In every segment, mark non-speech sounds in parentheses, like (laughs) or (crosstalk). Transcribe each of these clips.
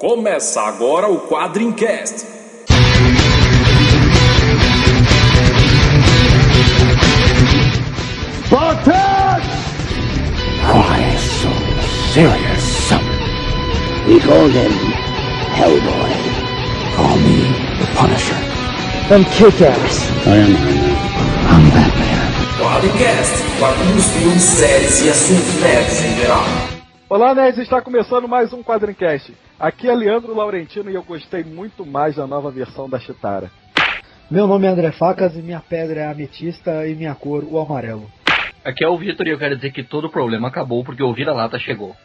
Começa agora o Quadrincast. Spartan! Why so serious? We call him Hellboy. Call me the Punisher. I'm Kick-Ass. I am Iron Man. I'm Batman. Quadrincast, quadrinhos, filmes, séries e assuntos nerds em geral. Olá, nerds! Está começando mais um Quadrincast. Aqui é Leandro Laurentino e eu gostei muito mais da nova versão da Chitara. Meu nome é André Facas e minha pedra é a ametista e minha cor o amarelo. Aqui é o Vitor e eu quero dizer que todo o problema acabou porque o vira-lata chegou.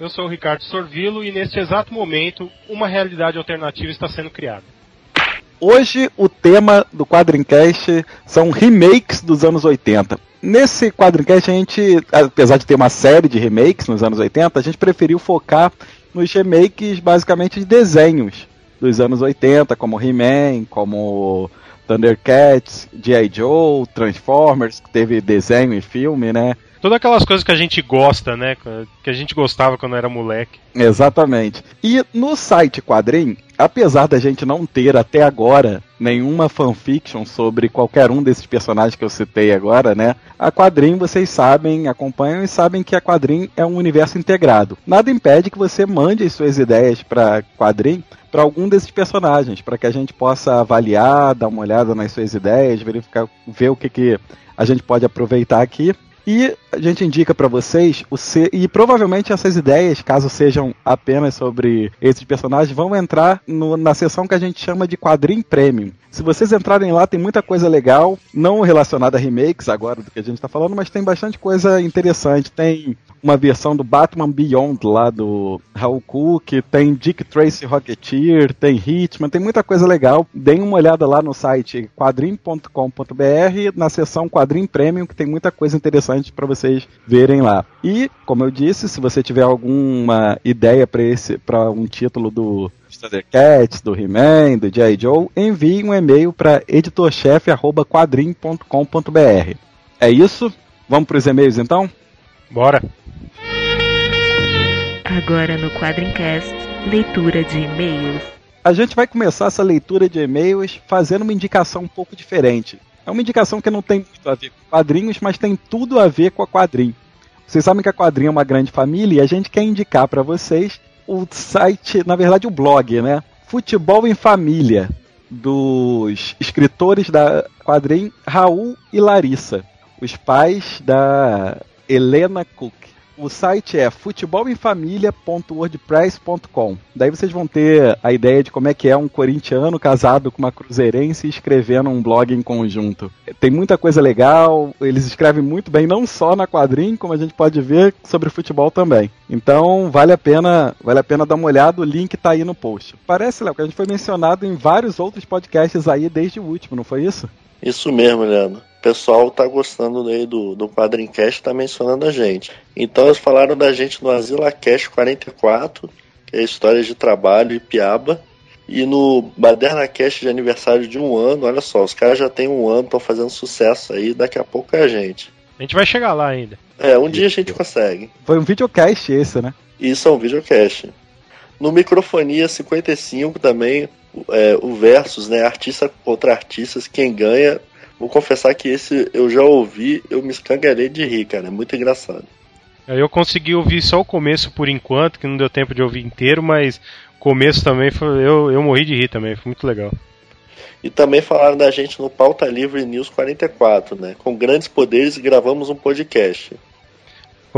Eu sou o Ricardo Sorvilo e neste exato momento uma realidade alternativa está sendo criada. Hoje o tema do Quadrincast são remakes dos anos 80. Nesse Quadrincast a gente, apesar de ter uma série de remakes nos anos 80, a gente preferiu focar nos remakes basicamente de desenhos dos anos 80, como He-Man, como Thundercats, G.I. Joe, Transformers, que teve desenho e filme, né? Todas aquelas coisas que a gente gosta, né? Que a gente gostava quando era moleque. Exatamente. E no site Quadrim, apesar da gente não ter até agora nenhuma fanfiction sobre qualquer um desses personagens que eu citei agora, né? A Quadrim, vocês sabem, acompanham e sabem que a Quadrim é um universo integrado. Nada impede que você mande as suas ideias para Quadrim para algum desses personagens, para que a gente possa avaliar, dar uma olhada nas suas ideias, verificar, ver o que, que a gente pode aproveitar aqui. E a gente indica para vocês o C... e provavelmente essas ideias, caso sejam apenas sobre esses personagens, vão entrar no... na seção que a gente chama de quadrinho premium. Se vocês entrarem lá, tem muita coisa legal, não relacionada a remakes agora do que a gente está falando, mas tem bastante coisa interessante. Tem uma versão do Batman Beyond lá do Raul Cook, tem Dick Tracy Rocketeer, tem Hitman, tem muita coisa legal. Deem uma olhada lá no site quadrim.com.br na seção Quadrim Premium, que tem muita coisa interessante para vocês verem lá. E, como eu disse, se você tiver alguma ideia para esse para um título do Thundercats, do He-Man, do G.I. Joe, envie um e-mail para editorchefe@quadrim.com.br. É isso? Vamos para os e-mails então? Bora! Agora no Quadrincast, leitura de e-mails. A gente vai começar essa leitura de e-mails fazendo uma indicação um pouco diferente. É uma indicação que não tem muito a ver com quadrinhos, mas tem tudo a ver com a quadrinho. Vocês sabem que a quadrinho é uma grande família e a gente quer indicar para vocês o site, na verdade o blog, né? Futebol em Família, dos escritores da quadrinho Raul e Larissa, os pais da Helena Cook. O site é futebolemfamilia.wordpress.com. Daí vocês vão ter a ideia de como é que é um corintiano casado com uma cruzeirense escrevendo um blog em conjunto. Tem muita coisa legal, eles escrevem muito bem, não só na quadrinho, como a gente pode ver sobre futebol também. Então vale a pena, vale a pena dar uma olhada, o link tá aí no post. Parece, Léo, que a gente foi mencionado em vários outros podcasts aí desde o último, não foi isso? Isso mesmo, Leandro. O pessoal tá gostando aí do, do Quadrincast, tá mencionando a gente. Então eles falaram da gente no Asila Cash 44, que é histórias de trabalho e piaba. E no Baderna Cast de aniversário de um ano, olha só, os caras já tem um ano, estão fazendo sucesso aí, daqui a pouco é a gente. A gente vai chegar lá ainda. É, um dia a gente consegue. Foi um videocast esse, né? Isso é um videocast. No Microfonia 55 também, é, o Versus, né? Artista contra artistas, quem ganha. Vou confessar que esse eu já ouvi, eu me escangalhei de rir, cara. É muito engraçado. Eu consegui ouvir só o começo por enquanto, que não deu tempo de ouvir inteiro, mas o começo também foi, eu, eu morri de rir também, foi muito legal. E também falaram da gente no Pauta Livre News 44, né? Com grandes poderes gravamos um podcast.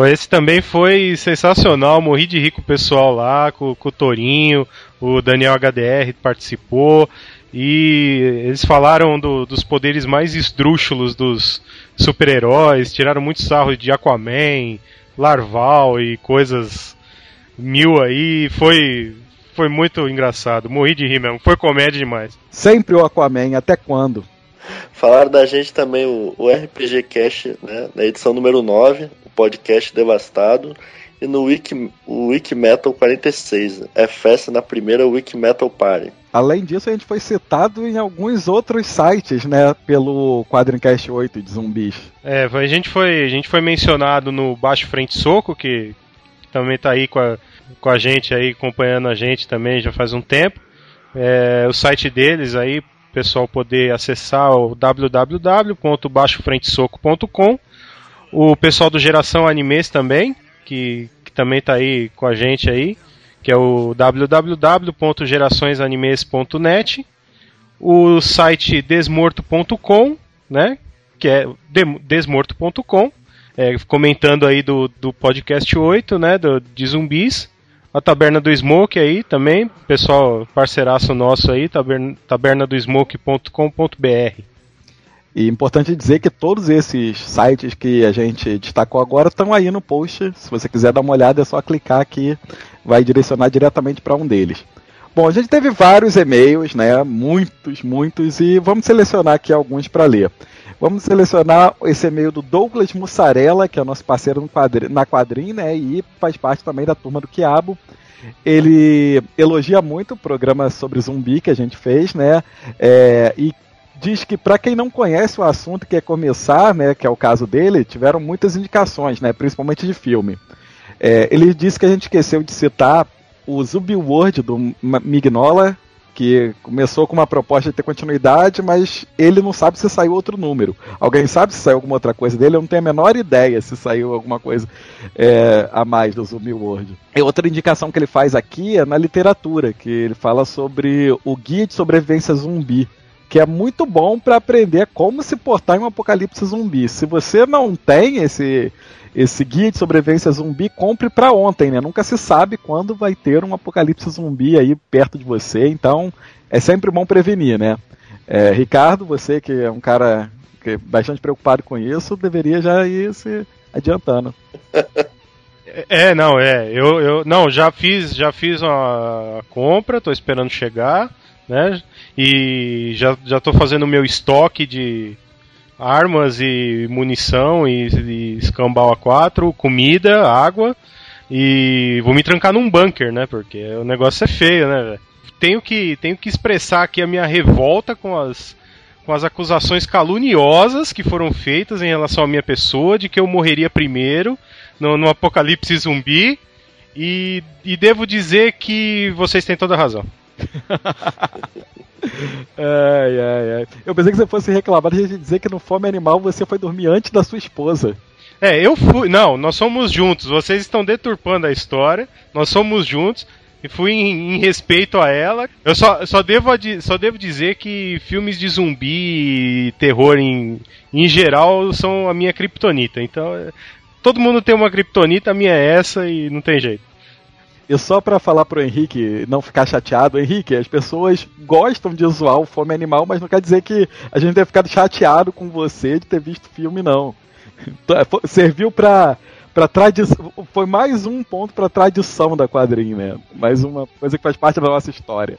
Esse também foi sensacional, morri de rir com o pessoal lá, com, com o Torinho, o Daniel HDR participou, e eles falaram do, dos poderes mais esdrúxulos dos super-heróis, tiraram muito sarro de Aquaman, Larval e coisas mil aí, foi, foi muito engraçado, morri de rir mesmo, foi comédia demais. Sempre o Aquaman, até quando? Falaram da gente também o, o RPG Cast, né, na edição número 9, o podcast Devastado, e no Wiki, o Wiki Metal 46, é festa na primeira Wiki Metal Party. Além disso, a gente foi citado em alguns outros sites, né, pelo Quadrincast 8 de zumbis. É, a gente foi, a gente foi mencionado no Baixo Frente Soco, que também tá aí com a com a gente aí, acompanhando a gente também já faz um tempo. É, o site deles aí, o pessoal poder acessar o www.baixofrentesoco.com. O pessoal do Geração Animes também, que, que também está aí com a gente aí, que é o www.geraçõesanimes.net. O site desmorto.com, né? Que é desmorto.com, é, comentando aí do, do podcast 8, né? Do, de zumbis. A Taberna do Smoke aí também, pessoal parceiraço nosso aí, taberna, tabernadoSmoke.com.br. E importante dizer que todos esses sites que a gente destacou agora estão aí no post. Se você quiser dar uma olhada, é só clicar aqui, vai direcionar diretamente para um deles. Bom, a gente teve vários e-mails, né? Muitos, muitos, e vamos selecionar aqui alguns para ler. Vamos selecionar esse e-mail do Douglas Mussarela, que é nosso parceiro quadrinho, na quadrinha, né? E faz parte também da turma do Quiabo. Ele elogia muito o programa sobre zumbi que a gente fez, né? É, e diz que para quem não conhece o assunto e quer começar, né, que é o caso dele, tiveram muitas indicações, né, principalmente de filme. É, ele disse que a gente esqueceu de citar o Zumbi World do Mignola, que começou com uma proposta de ter continuidade, mas ele não sabe se saiu outro número. Alguém sabe se saiu alguma outra coisa dele? Eu não tenho a menor ideia se saiu alguma coisa é, a mais do Zumbi World. E outra indicação que ele faz aqui é na literatura, que ele fala sobre o Guia de Sobrevivência Zumbi que é muito bom para aprender como se portar em um apocalipse zumbi. Se você não tem esse esse guia de sobrevivência zumbi, compre para ontem, né? Nunca se sabe quando vai ter um apocalipse zumbi aí perto de você, então é sempre bom prevenir, né? É, Ricardo, você que é um cara que é bastante preocupado com isso, deveria já ir se adiantando. (laughs) É, não, é. Eu, eu não, já fiz, já fiz a compra, tô esperando chegar, né? E já, já tô fazendo o meu estoque de armas e munição e, e escambau A4, comida, água e vou me trancar num bunker, né? Porque o negócio é feio, né? Tenho que, tenho que expressar aqui a minha revolta com as, com as acusações caluniosas que foram feitas em relação à minha pessoa, de que eu morreria primeiro no, no apocalipse zumbi. E, e devo dizer que vocês têm toda a razão. (laughs) ai, ai, ai. Eu pensei que você fosse reclamar de dizer que no Fome Animal você foi dormir antes da sua esposa. É, eu fui. Não, nós somos juntos. Vocês estão deturpando a história. Nós somos juntos. E fui em, em respeito a ela. Eu só, só, devo, só devo dizer que filmes de zumbi e terror em, em geral são a minha kriptonita. Então, é, todo mundo tem uma kriptonita, a minha é essa e não tem jeito. E só para falar pro Henrique não ficar chateado, Henrique, as pessoas gostam de zoar o Fome Animal, mas não quer dizer que a gente tenha ficado chateado com você de ter visto o filme, não. Então, é, serviu pra, pra tradição. Foi mais um ponto pra tradição da quadrinha, né? Mais uma coisa que faz parte da nossa história.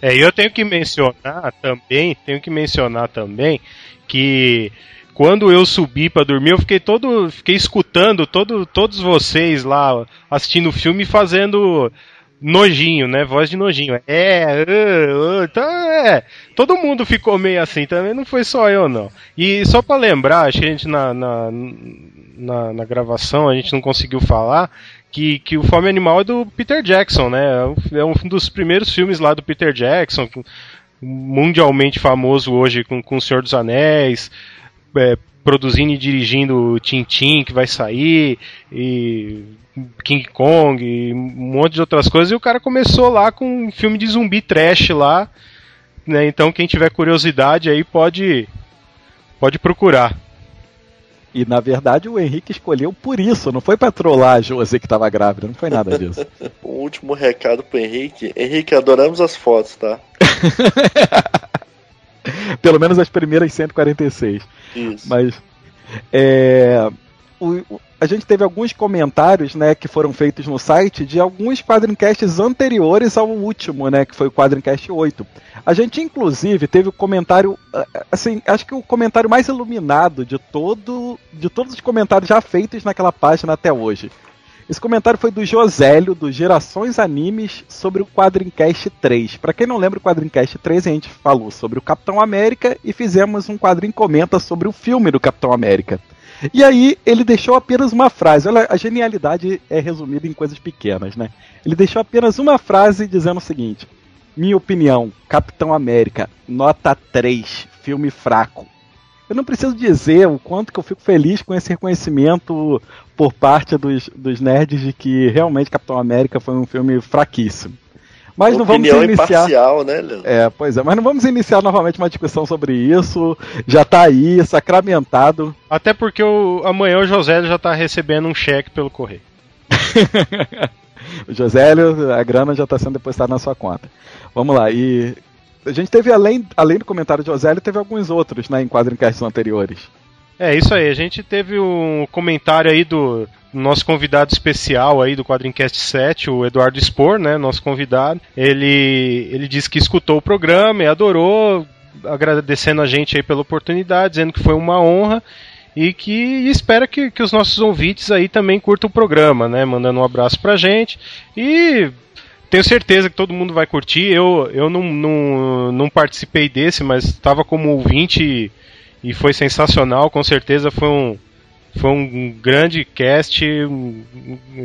É, eu tenho que mencionar também, tenho que mencionar também que quando eu subi para dormir, eu fiquei todo, fiquei escutando todo, todos vocês lá assistindo o filme fazendo nojinho, né? Voz de nojinho. É, uh, uh, então é. Todo mundo ficou meio assim também, não foi só eu, não. E só para lembrar, acho que a gente na, na, na, na, gravação a gente não conseguiu falar que, que o Fome Animal é do Peter Jackson, né? É um dos primeiros filmes lá do Peter Jackson, mundialmente famoso hoje com, com O Senhor dos Anéis é, produzindo e dirigindo Tintin que vai sair e King Kong e um monte de outras coisas e o cara começou lá com um filme de zumbi trash lá né? então quem tiver curiosidade aí pode pode procurar e na verdade o Henrique escolheu por isso, não foi pra trollar a Josi que tava grávida, não foi nada disso. (laughs) um último recado pro Henrique. Henrique, adoramos as fotos, tá? (laughs) (laughs) Pelo menos as primeiras 146. Isso. Mas é, o, o, a gente teve alguns comentários, né, que foram feitos no site de alguns quadrincasts anteriores ao último, né, que foi o quadrincast 8. A gente inclusive teve o comentário, assim, acho que o comentário mais iluminado de todo, de todos os comentários já feitos naquela página até hoje. Esse comentário foi do Josélio, do Gerações Animes, sobre o Quadrincast 3. Para quem não lembra, o Quadrincast 3 a gente falou sobre o Capitão América e fizemos um quadrinho comenta sobre o filme do Capitão América. E aí ele deixou apenas uma frase. Olha, a genialidade é resumida em coisas pequenas, né? Ele deixou apenas uma frase dizendo o seguinte: Minha opinião, Capitão América, nota 3, filme fraco. Eu não preciso dizer o quanto que eu fico feliz com esse reconhecimento por parte dos, dos nerds de que realmente Capitão América foi um filme fraquíssimo. Mas não vamos iniciar. né? É, pois é, mas não vamos iniciar novamente uma discussão sobre isso. Já tá aí, sacramentado. Até porque o, amanhã o José já tá recebendo um cheque pelo correio. (laughs) o Josélio, a grana já está sendo depositada na sua conta. Vamos lá, e a gente teve, além, além do comentário de Josélio, teve alguns outros, né, em quadrincasts anteriores. É isso aí, a gente teve um comentário aí do nosso convidado especial aí do Quadrincast 7, o Eduardo Spor, né, nosso convidado. Ele, ele disse que escutou o programa e adorou, agradecendo a gente aí pela oportunidade, dizendo que foi uma honra e que espera que, que os nossos ouvintes aí também curtam o programa, né, mandando um abraço pra gente e tenho certeza que todo mundo vai curtir. Eu, eu não, não, não participei desse, mas estava como ouvinte e, e foi sensacional. Com certeza foi um, foi um grande cast.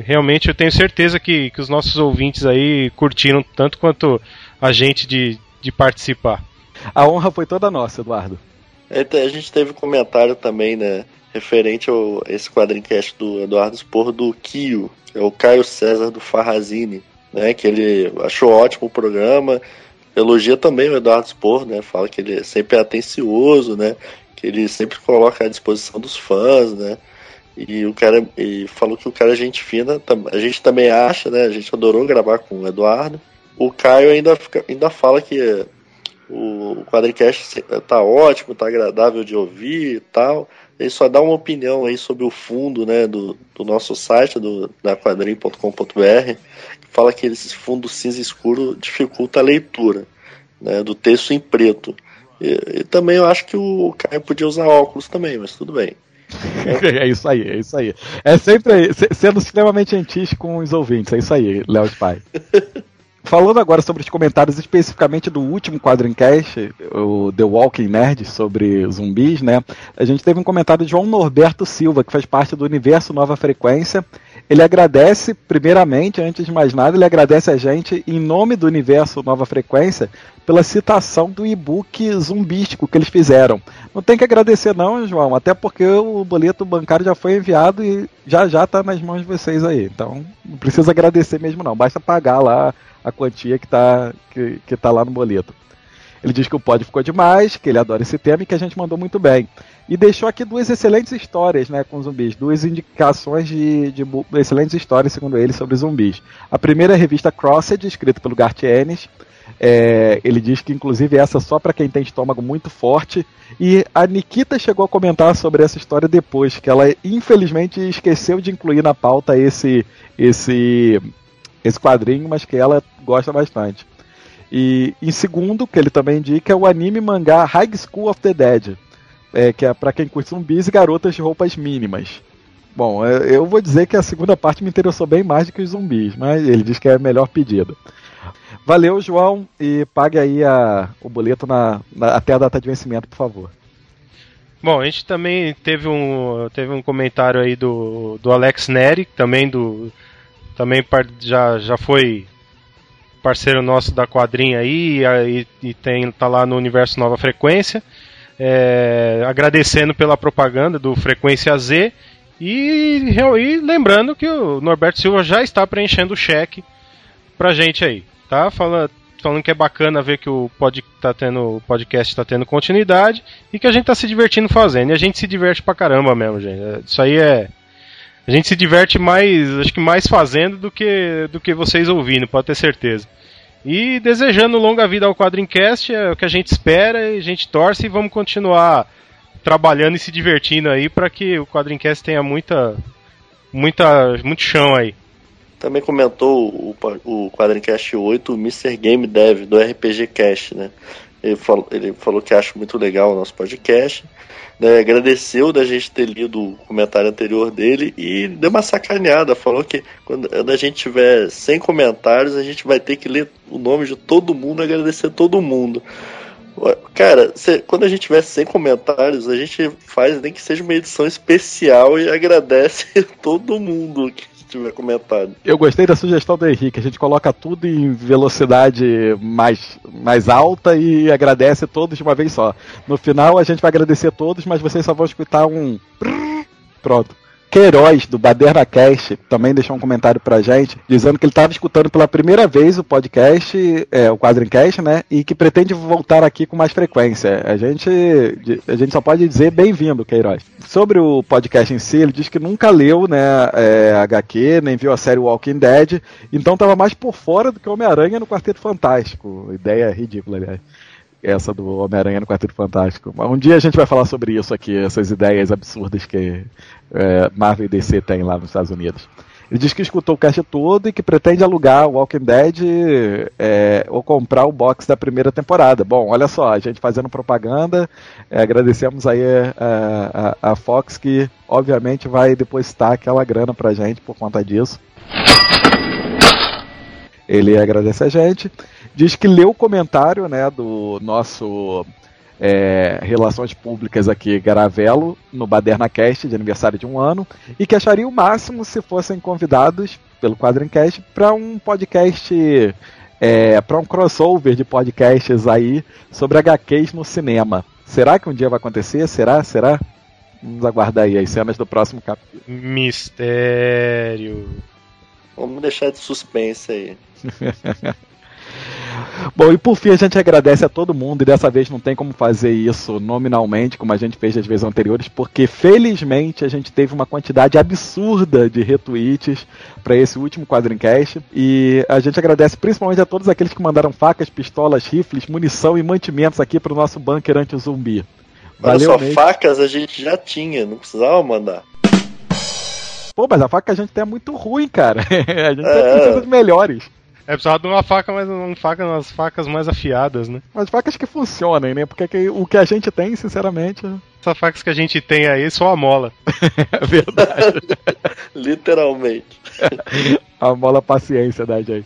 Realmente eu tenho certeza que, que os nossos ouvintes aí curtiram tanto quanto a gente de, de participar. A honra foi toda nossa, Eduardo. A gente teve um comentário também, né? Referente a esse quadrincast do Eduardo Spor do Kio, é o Caio César do Farrazine né? Que ele achou ótimo o programa. Elogia também o Eduardo Spor, né? Fala que ele sempre é atencioso, né? Que ele sempre coloca à disposição dos fãs, né? E o cara e falou que o cara é gente fina, a gente também acha, né? A gente adorou gravar com o Eduardo. O Caio ainda, fica, ainda fala que o quadricast tá ótimo, tá agradável de ouvir e tal. Ele só dá uma opinião aí sobre o fundo né, do, do nosso site, do, da quadrinho.com.br, fala que esse fundo cinza escuro dificulta a leitura né, do texto em preto. E, e, também eu acho que o Caio podia usar óculos também, mas tudo bem. (laughs) É isso aí, é isso aí. É sempre sendo extremamente gentis com os ouvintes, é isso aí, Léo de Pai. (laughs) Falando agora sobre os comentários especificamente do último Quadrincast, o The Walking Nerd, sobre zumbis, né? A gente teve um comentário de João Norberto Silva, que faz parte do Universo Nova Frequência. Ele agradece, primeiramente, antes de mais nada, ele agradece a gente, em nome do Universo Nova Frequência, pela citação do e-book zumbístico que eles fizeram. Não tem que agradecer não, João, até porque o boleto bancário já foi enviado e já já está nas mãos de vocês aí. Então, não precisa agradecer mesmo não, basta pagar lá a quantia que está que, que tá lá no boleto. Ele diz que o pod ficou demais, que ele adora esse tema e que a gente mandou muito bem. E deixou aqui duas excelentes histórias né, com zumbis, duas indicações de, de excelentes histórias, segundo ele, sobre zumbis. A primeira é a revista Crossed, escrita pelo Garth Ennis. É, ele diz que, inclusive, essa só para quem tem estômago muito forte. E a Nikita chegou a comentar sobre essa história depois, que ela infelizmente esqueceu de incluir na pauta esse, esse esse quadrinho, mas que ela gosta bastante. E em segundo, que ele também indica, é o anime mangá High School of the Dead, é, que é para quem curte zumbis e garotas de roupas mínimas. Bom, é, eu vou dizer que a segunda parte me interessou bem mais do que os zumbis, mas ele diz que é a melhor pedida. Valeu, João, e pague aí a, o boleto na, na, até a data de vencimento, por favor. Bom, a gente também teve um, teve um comentário aí do, do Alex Neri, também do, também já, já foi parceiro nosso da quadrinha aí e, e tem tá lá no universo Nova Frequência. É, agradecendo pela propaganda do Frequência Z e, e, lembrando que o Norberto Silva já está preenchendo o cheque pra gente aí, tá? Falando, falando que é bacana ver que o, pod, tá tendo, podcast está tendo continuidade e que a gente está se divertindo fazendo. E a gente se diverte pra caramba mesmo, gente. Isso aí é, a gente se diverte mais, acho que mais fazendo do que, do que vocês ouvindo, pode ter certeza. E desejando longa vida ao Quadrincast, é o que a gente espera e a gente torce e vamos continuar trabalhando e se divertindo aí para que o Quadrincast tenha muita, muita, muito chão aí. Também comentou o, o Quadrincast 8, o Mr. Game Dev do RPG Cast, né? Ele falou, ele falou que acha muito legal o nosso podcast né, agradeceu da gente ter lido o comentário anterior dele e deu uma sacaneada. Falou que quando a gente tiver 100 comentários, a gente vai ter que ler o nome de todo mundo e agradecer todo mundo. Cara, cê- quando a gente tiver 100 comentários, a gente faz nem que seja uma edição especial e agradece (laughs) todo mundo que tiver comentado. Eu gostei da sugestão do Henrique. A gente coloca tudo em velocidade mais, mais alta e agradece todos de uma vez só. No final a gente vai agradecer todos, mas vocês só vão escutar um. Pronto. Queiroz, do Baderna Cast, também deixou um comentário pra gente, dizendo que ele estava escutando pela primeira vez o podcast, é, o Quadrincast, né? E que pretende voltar aqui com mais frequência. A gente, a gente só pode dizer bem-vindo, Queiroz. Sobre o podcast em si, ele diz que nunca leu, né, é, HQ, nem viu a série Walking Dead, então estava mais por fora do que Homem-Aranha no Quarteto Fantástico. Ideia ridícula, aliás essa do Homem-Aranha no Quarteto Fantástico. Um dia a gente vai falar sobre isso aqui, essas ideias absurdas que é, Marvel e DC têm lá nos Estados Unidos. Ele diz que escutou o cast todo e que pretende alugar o Walking Dead é, ou comprar o box da primeira temporada. Bom, olha só, a gente fazendo propaganda, é, agradecemos aí a, a, a Fox que obviamente vai depositar aquela grana pra gente por conta disso. Ele agradece a gente. Diz que leu o comentário né, do nosso é, Relações Públicas aqui, Garavelo, no Baderna Cast, de aniversário de um ano, e que acharia o máximo se fossem convidados pelo Quadrincast para um podcast, é, para um crossover de podcasts aí sobre HQs no cinema. Será que um dia vai acontecer? Será? Será? Vamos aguardar aí as cenas do próximo capítulo. Mistério. Vamos deixar de suspense aí. (laughs) Bom, e por fim a gente agradece a todo mundo, e dessa vez não tem como fazer isso nominalmente, como a gente fez das vezes anteriores, porque felizmente a gente teve uma quantidade absurda de retweets para esse último Quadrincast, e a gente agradece principalmente a todos aqueles que mandaram facas, pistolas, rifles, munição e mantimentos aqui para o nosso bunker anti-zumbi. Olha só, facas a gente já tinha, não precisava mandar. Pô, mas a faca que a gente tem é muito ruim, cara. (laughs) a gente É. precisa de melhores. É precisava de uma faca, mas uma faca umas facas mais afiadas, né? Mas facas que funcionem, né? Porque que- o que a gente tem, sinceramente, Essas facas que a gente tem aí só a mola. (laughs) é verdade. (laughs) Literalmente. (laughs) a mola paciência da gente.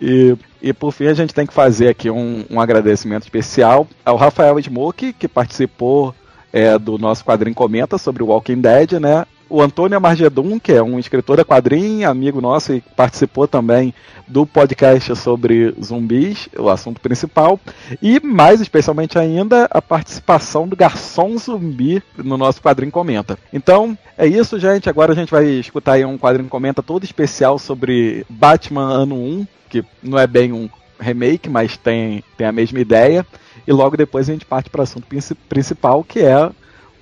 E, e por fim, a gente tem que fazer aqui um, um agradecimento especial ao Rafael Smoke, que participou é, do nosso quadrinho Comenta sobre o Walking Dead, né? O Antônio Amargedum, que é um escritor da quadrinho, amigo nosso e participou também do podcast sobre zumbis, o assunto principal. E mais especialmente ainda, a participação do Garçom Zumbi no nosso quadrinho Comenta. Então, é isso, gente. Agora a gente vai escutar aí um quadrinho Comenta todo especial sobre Batman Ano 1, que não é bem um remake, mas tem, tem a mesma ideia. E logo depois a gente parte para o assunto princi- principal, que é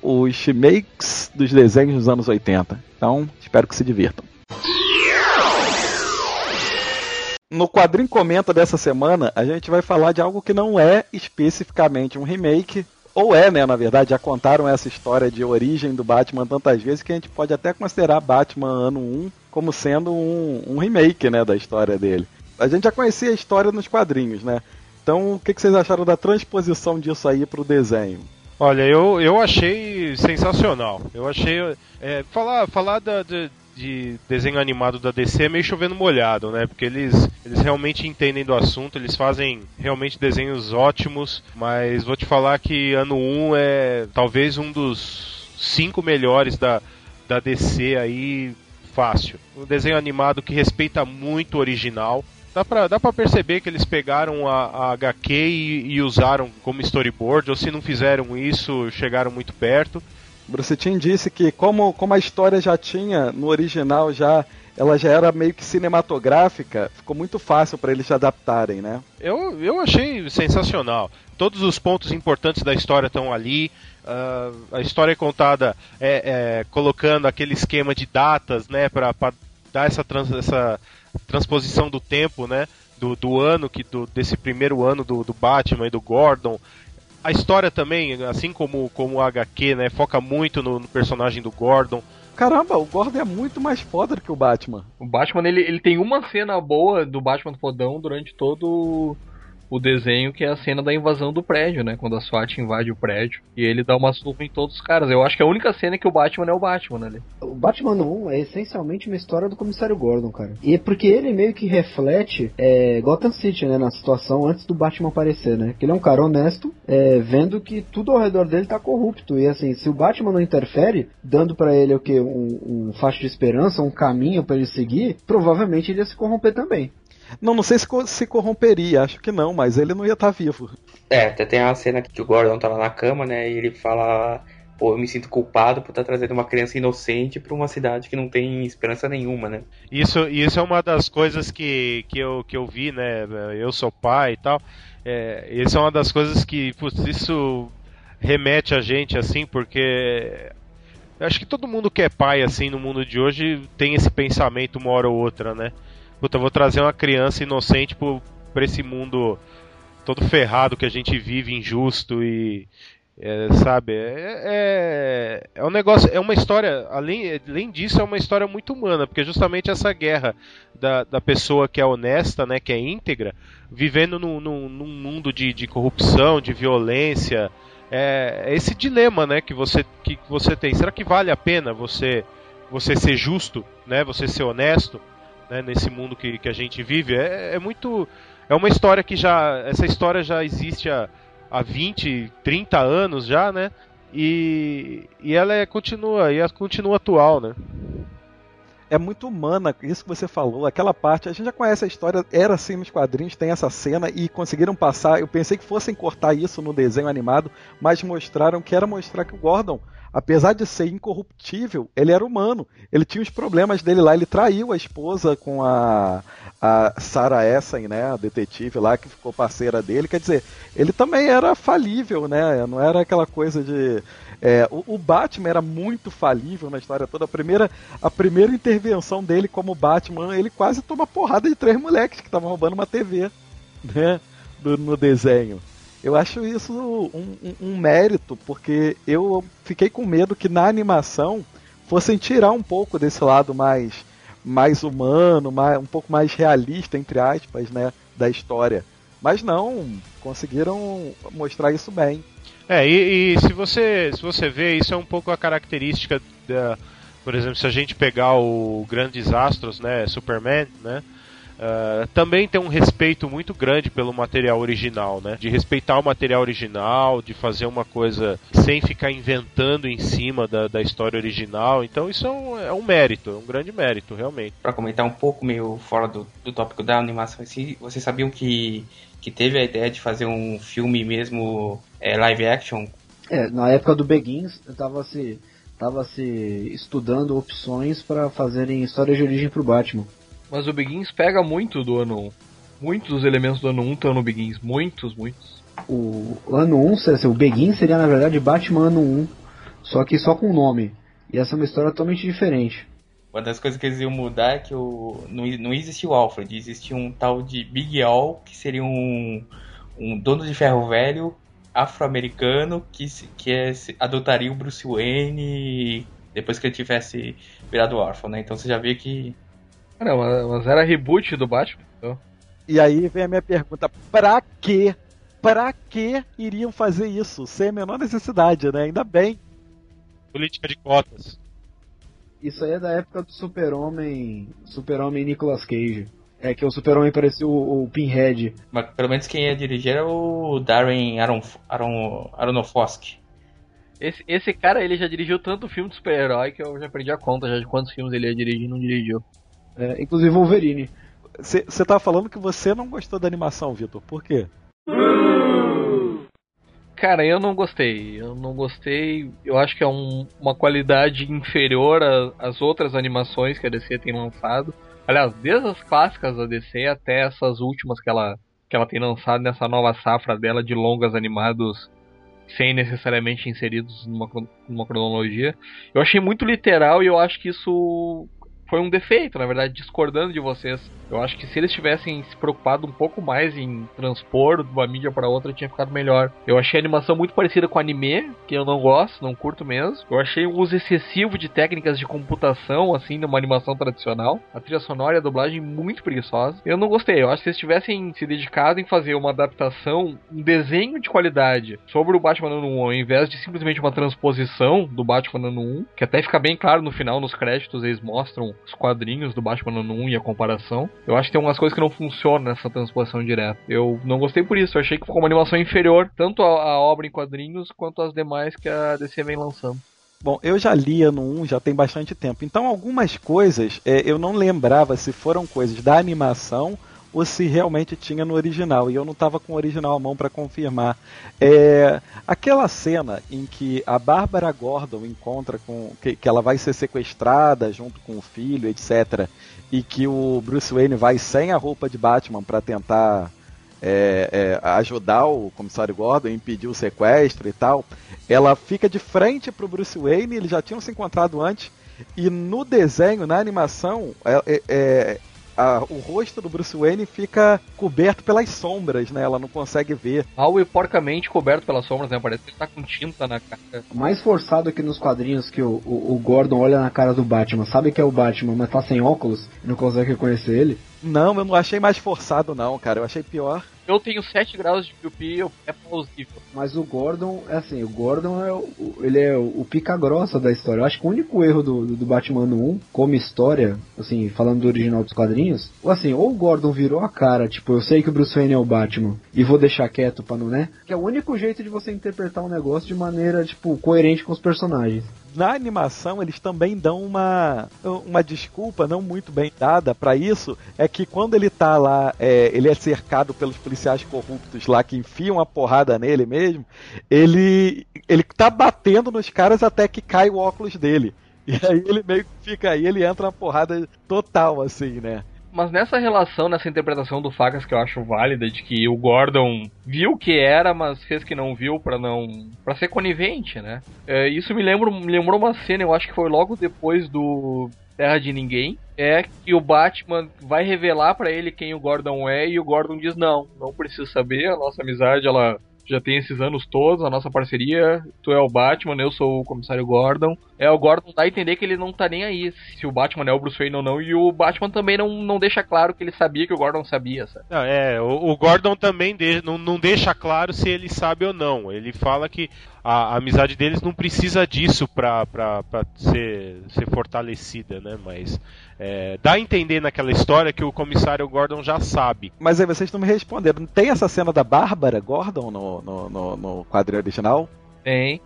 os remakes dos desenhos dos anos 80. Então, espero que se divirtam. No quadrinho comenta dessa semana, a gente vai falar de algo que não é especificamente um remake, ou é, né, na verdade, já contaram essa história de origem do Batman tantas vezes que a gente pode até considerar Batman ano 1 como sendo um, um remake, né, da história dele. A gente já conhecia a história nos quadrinhos, né? Então, o que, que vocês acharam da transposição disso aí pro desenho? Olha, eu, eu achei sensacional. Eu achei. é, falar falar da, de, de desenho animado da DC é meio chovendo molhado, né? Porque eles, eles realmente entendem do assunto, eles fazem realmente desenhos ótimos, mas vou te falar que ano 1 é talvez um dos cinco melhores da, da DC aí, fácil. Um desenho animado que respeita muito o original. Dá pra, dá pra perceber que eles pegaram a, a HQ e, e usaram como storyboard, ou se não fizeram isso, chegaram muito perto. Bruce Timm disse que como, como a história já tinha no original já ela já era meio que cinematográfica, ficou muito fácil para eles se adaptarem, né? Eu, eu achei sensacional. Todos os pontos importantes da história estão ali. ah, a história é contada é, é, colocando aquele esquema de datas, né, para dar essa, trans, essa transposição do tempo, né, do, do ano que do, desse primeiro ano do, do Batman e do Gordon. A história também, assim como, como o HQ, né, foca muito no, no personagem do Gordon. Caramba, o Gordon é muito mais foda do que o Batman. O Batman, ele, ele tem uma cena boa do Batman fodão durante todo o desenho, que é a cena da invasão do prédio, né? Quando a SWAT invade o prédio e ele dá uma surra em todos os caras. Eu acho que a única cena é que o Batman é o Batman ali. O Batman 1 é essencialmente uma história do comissário Gordon, cara. E é porque ele meio que reflete é, Gotham City, né? Na situação antes do Batman aparecer, né? Que ele é um cara honesto, é, vendo que tudo ao redor dele tá corrupto. E assim, se o Batman não interfere, dando para ele o que? Um, um faixa de esperança, um caminho para ele seguir, provavelmente ele ia se corromper também. Não, não sei se se corromperia, acho que não, mas ele não ia estar vivo. É, até tem uma cena que o Gordon tá lá na cama, né? E ele fala: Pô, eu me sinto culpado por estar trazendo uma criança inocente pra uma cidade que não tem esperança nenhuma, né? Isso, isso é uma das coisas que, que, eu, que eu vi, né? Eu sou pai e tal. É, isso é uma das coisas que, putz, isso remete a gente, assim, porque. eu Acho que todo mundo que é pai, assim, no mundo de hoje tem esse pensamento uma hora ou outra, né? Puta, eu vou trazer uma criança inocente pro, pra esse mundo todo ferrado que a gente vive, injusto e. é, sabe? É, é, é um negócio, é uma história, além, além disso, é uma história muito humana, porque justamente essa guerra da, da pessoa que é honesta, né, que é íntegra, vivendo num, num, num mundo de, de corrupção, de violência, é, é esse dilema, né, que você, que você tem. Será que vale a pena você, você ser justo, né, você ser honesto, né, nesse mundo que, que a gente vive? É, é muito, é uma história que já, essa história já existe há, há 20, 30 anos já, né? E, e ela é, continua, e ela continua atual, né? É muito humana, isso que você falou, aquela parte, a gente já conhece a história, era assim nos quadrinhos, tem essa cena e conseguiram passar. Eu pensei que fossem cortar isso no desenho animado, mas mostraram que era mostrar que o Gordon, apesar de ser incorruptível, ele era humano. Ele tinha os problemas dele lá, ele traiu a esposa com a, a Sarah Essen, né, a detetive lá que ficou parceira dele. Quer dizer, ele também era falível, né? Não era aquela coisa de é, o, o Batman era muito falível na história toda. A primeira, a primeira intervenção dele como Batman, ele quase toma porrada de três moleques que estavam roubando uma TV, né? do- no desenho. Eu acho isso um, um- um mérito, porque eu fiquei com medo que na animação fossem tirar um pouco desse lado mais, mais humano, mais, um pouco mais realista, entre aspas, né, da história. Mas não, conseguiram mostrar isso bem. É, e, e se você se você vê, isso é um pouco a característica da, por exemplo, se a gente pegar o Grandes Astros, né, Superman, né, ah, também tem um respeito muito grande pelo material original, né, de respeitar o material original, de fazer uma coisa sem ficar inventando em cima da, da história original. Então isso é um, é um mérito, é um grande mérito, realmente. Pra comentar um pouco meio fora do, do tópico da animação vocês sabiam que, que teve a ideia de fazer um filme mesmo é, live action? É, na época do Begins, eu tava se, tava se estudando opções para fazerem história de origem pro Batman. Mas o Begins pega muito do ano 1. Muitos dos elementos do ano 1 estão no Begins. Muitos, muitos. O ano 1, se- se- o Begins seria na verdade Batman ano 1, só que só com nome. E essa é uma história totalmente diferente. Uma das coisas que eles iam mudar é que o, não, não existe o Alfred, existia um tal de Big Al, que seria um, um dono de ferro velho afro-americano que, que é, adotaria o Bruce Wayne depois que ele tivesse virado órfão, né? Então você já vê que Cara, mas mas era reboot do Batman. Então. E aí vem a minha pergunta: pra quê? Pra que iriam fazer isso? Sem a menor necessidade, né? Ainda bem. Política de cotas. Isso aí é da época do Super-Homem, Super-Homem Nicolas Cage. É que o Super-Homem parecia o, o Pinhead. mas pelo menos quem ia dirigir era o Darren Aron, Aron, Aronofsky. Esse, esse cara, ele já dirigiu tanto filme de super-herói que eu já perdi a conta já de quantos filmes ele ia dirigir e não dirigiu. É, inclusive Wolverine. Você tá falando que você não gostou da animação, Vitor. Por quê? Cara, eu não gostei. Eu não gostei. Eu acho que é um- uma qualidade inferior às outras animações que a DC tem lançado. Aliás, desde as clássicas da DC até essas últimas que ela, que ela tem lançado nessa nova safra dela de longas animados sem necessariamente inseridos numa, numa cronologia. Eu achei muito literal e eu acho que isso foi um defeito, na verdade, discordando de vocês. Eu acho que se eles tivessem se preocupado um pouco mais em transpor de uma mídia para outra, tinha ficado melhor. Eu achei a animação muito parecida com anime, que eu não gosto, não curto mesmo. Eu achei um uso excessivo de técnicas de computação, assim, numa animação tradicional. A trilha sonora e a dublagem muito preguiçosa. Eu não gostei. Eu acho que se eles tivessem se dedicado em fazer uma adaptação, um desenho de qualidade sobre o Batman Ano 1, ao invés de simplesmente uma transposição do Batman Ano 1, que até fica bem claro no final, nos créditos, eles mostram os quadrinhos do Batman Ano 1 e a comparação. Eu acho que tem algumas coisas que não funcionam nessa transposição direta. Eu não gostei por isso. Eu achei que ficou uma animação inferior, tanto a, a obra em quadrinhos quanto as demais que a DC vem lançando. Bom, eu já lia no 1 já tem bastante tempo. Então, algumas coisas é, eu não lembrava se foram coisas da animação ou se realmente tinha no original. E eu não estava com o original à mão para confirmar. É, aquela cena em que a Bárbara Gordon encontra com. Que, que ela vai ser sequestrada junto com o filho, etc. E que o Bruce Wayne vai sem a roupa de Batman para tentar. É, é, ajudar o comissário Gordon, impedir o sequestro e tal, ela fica de frente pro Bruce Wayne, eles já tinham se encontrado antes, e no desenho, na animação, é, é, a, o rosto do Bruce Wayne fica coberto pelas sombras, né? Ela não consegue ver. Mal e porcamente coberto pelas sombras, né? Parece que ele tá com tinta na cara. Mais forçado que nos quadrinhos que o, o, o Gordon olha na cara do Batman, sabe que é o Batman, mas tá sem óculos e não consegue reconhecer ele. Não, eu não achei mais forçado, não, cara. Eu achei pior. Eu tenho 7 graus de miopia, é plausível. Mas o Gordon, é assim, o Gordon é o, ele é o, o pica grossa da história. Eu acho que o único erro do, do, do Batman 1, como história, assim, falando do original dos quadrinhos, assim, ou o Gordon virou a cara, tipo, eu sei que o Bruce Wayne é o Batman e vou deixar quieto pra não, né? Que é o único jeito de você interpretar um negócio de maneira, tipo, coerente com os personagens na animação eles também dão uma, uma desculpa não muito bem dada para isso, é que quando ele tá lá, é, ele é cercado pelos policiais corruptos lá que enfiam a porrada nele mesmo, ele ele tá batendo nos caras até que cai o óculos dele. E aí ele meio que fica aí, ele entra na porrada total assim, né? Mas nessa relação, nessa interpretação do Facas que eu acho válida, de que o Gordon viu que era, mas fez que não viu para não. para ser conivente, né? É, isso me, lembra, me lembrou uma cena, eu acho que foi logo depois do Terra de Ninguém. É que o Batman vai revelar para ele quem o Gordon é e o Gordon diz: Não, não preciso saber, a nossa amizade ela já tem esses anos todos, a nossa parceria. Tu é o Batman, eu sou o comissário Gordon. É, o Gordon dá a entender que ele não tá nem aí se o Batman é o Bruce Wayne ou não. E o Batman também não, não deixa claro que ele sabia que o Gordon sabia, sabe? Não, é, o, o Gordon também de, não, não deixa claro se ele sabe ou não. Ele fala que a, a amizade deles não precisa disso pra, pra, pra ser, ser fortalecida, né? Mas é, dá a entender naquela história que o comissário Gordon já sabe. Mas aí vocês não me responderam. Tem essa cena da Bárbara Gordon no, no, no, no quadrinho original? Tem.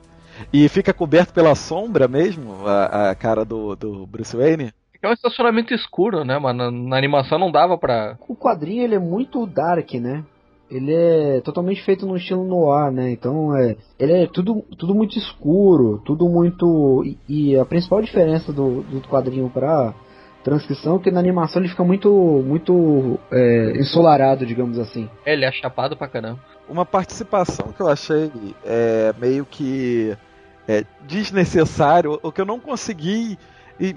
E fica coberto pela sombra mesmo, a, a cara do, do Bruce Wayne? É um estacionamento escuro, né, mano? Na, na, animação não dava pra. O quadrinho ele é muito dark, né? Ele é totalmente feito no estilo noir, né? Então é. Ele é tudo, tudo muito escuro, tudo muito. E, e a principal diferença do, do quadrinho pra transcrição é que na animação ele fica muito muito é, ensolarado, digamos assim. É, ele é chapado pra caramba. Uma participação que eu achei é, meio que é, desnecessário, o que eu não consegui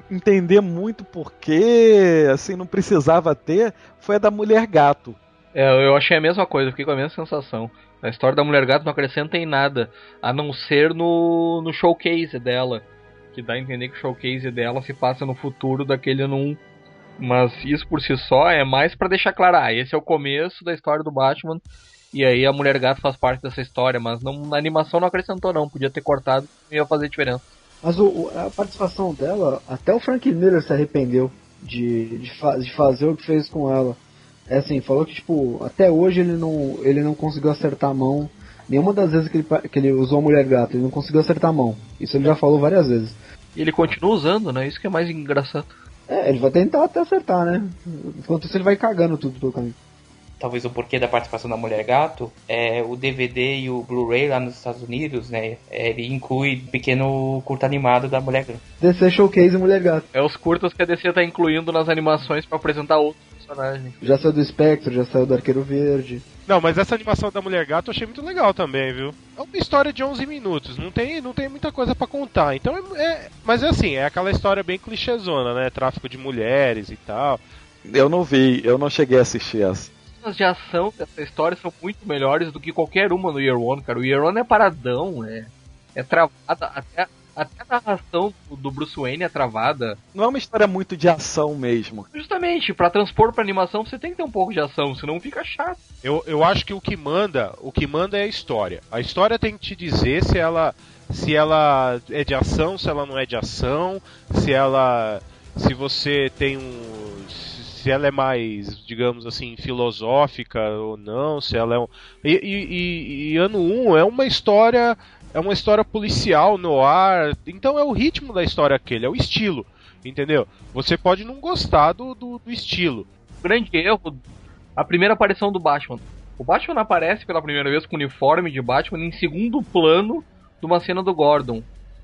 entender muito porque assim não precisava ter, foi a da mulher gato. É, eu achei a mesma coisa, fiquei com a mesma sensação. A história da mulher gato não acrescenta em nada, a não ser no, no showcase dela, que dá a entender que o showcase dela se passa no futuro daquele num. Mas isso por si só é mais para deixar claro, ah, esse é o começo da história do Batman e aí a Mulher Gato faz parte dessa história, mas não, na animação não acrescentou não, podia ter cortado e ia fazer diferença. Mas o, a participação dela, até o Frank Miller se arrependeu de, de, fa de, fazer o que fez com ela. É assim, falou que tipo, até hoje ele não, ele não conseguiu acertar a mão. Nenhuma das vezes que ele, que ele usou a Mulher Gato, ele não conseguiu acertar a mão. Isso ele já falou várias vezes. E ele continua usando, né? Isso que é mais engraçado. É, ele vai tentar até acertar, né? Enquanto isso ele vai cagando tudo pelo caminho talvez o porquê da participação da Mulher Gato, é o DVD e o Blu-ray lá nos Estados Unidos, né? Ele inclui um pequeno curto animado da Mulher Gato. DC Showcase Mulher Gato. É os curtas que a DC tá incluindo nas animações para apresentar outros personagem. Já saiu do Espectro, já saiu do Arqueiro Verde. Não, mas essa animação da Mulher Gato eu achei muito legal também, viu? É uma história de 11 minutos, não tem, não tem muita coisa para contar. Então é, é, Mas é assim, é aquela história bem clichêzona, né? Tráfico de mulheres e tal. Eu não vi, eu não cheguei a assistir essa. As de ação dessa história são muito melhores do que qualquer uma no Year One, cara. O Year One é paradão, é, é travada. Até, até a narração do Bruce Wayne é travada. Não é uma história muito de ação mesmo. Justamente, para transpor pra animação você tem que ter um pouco de ação, senão fica chato. Eu, eu acho que o que manda, o que manda é a história. A história tem que te dizer se ela se ela é de ação, se ela não é de ação, se ela se você tem um se ela é mais, digamos assim, filosófica ou não, se ela é um... E, e, e ano 1 um é uma história é uma história policial no ar, então é o ritmo da história aquele, é o estilo, entendeu? Você pode não gostar do, do, do estilo. Grande erro, a primeira aparição do Batman. O Batman aparece pela primeira vez com o uniforme de Batman em segundo plano de uma cena do Gordon.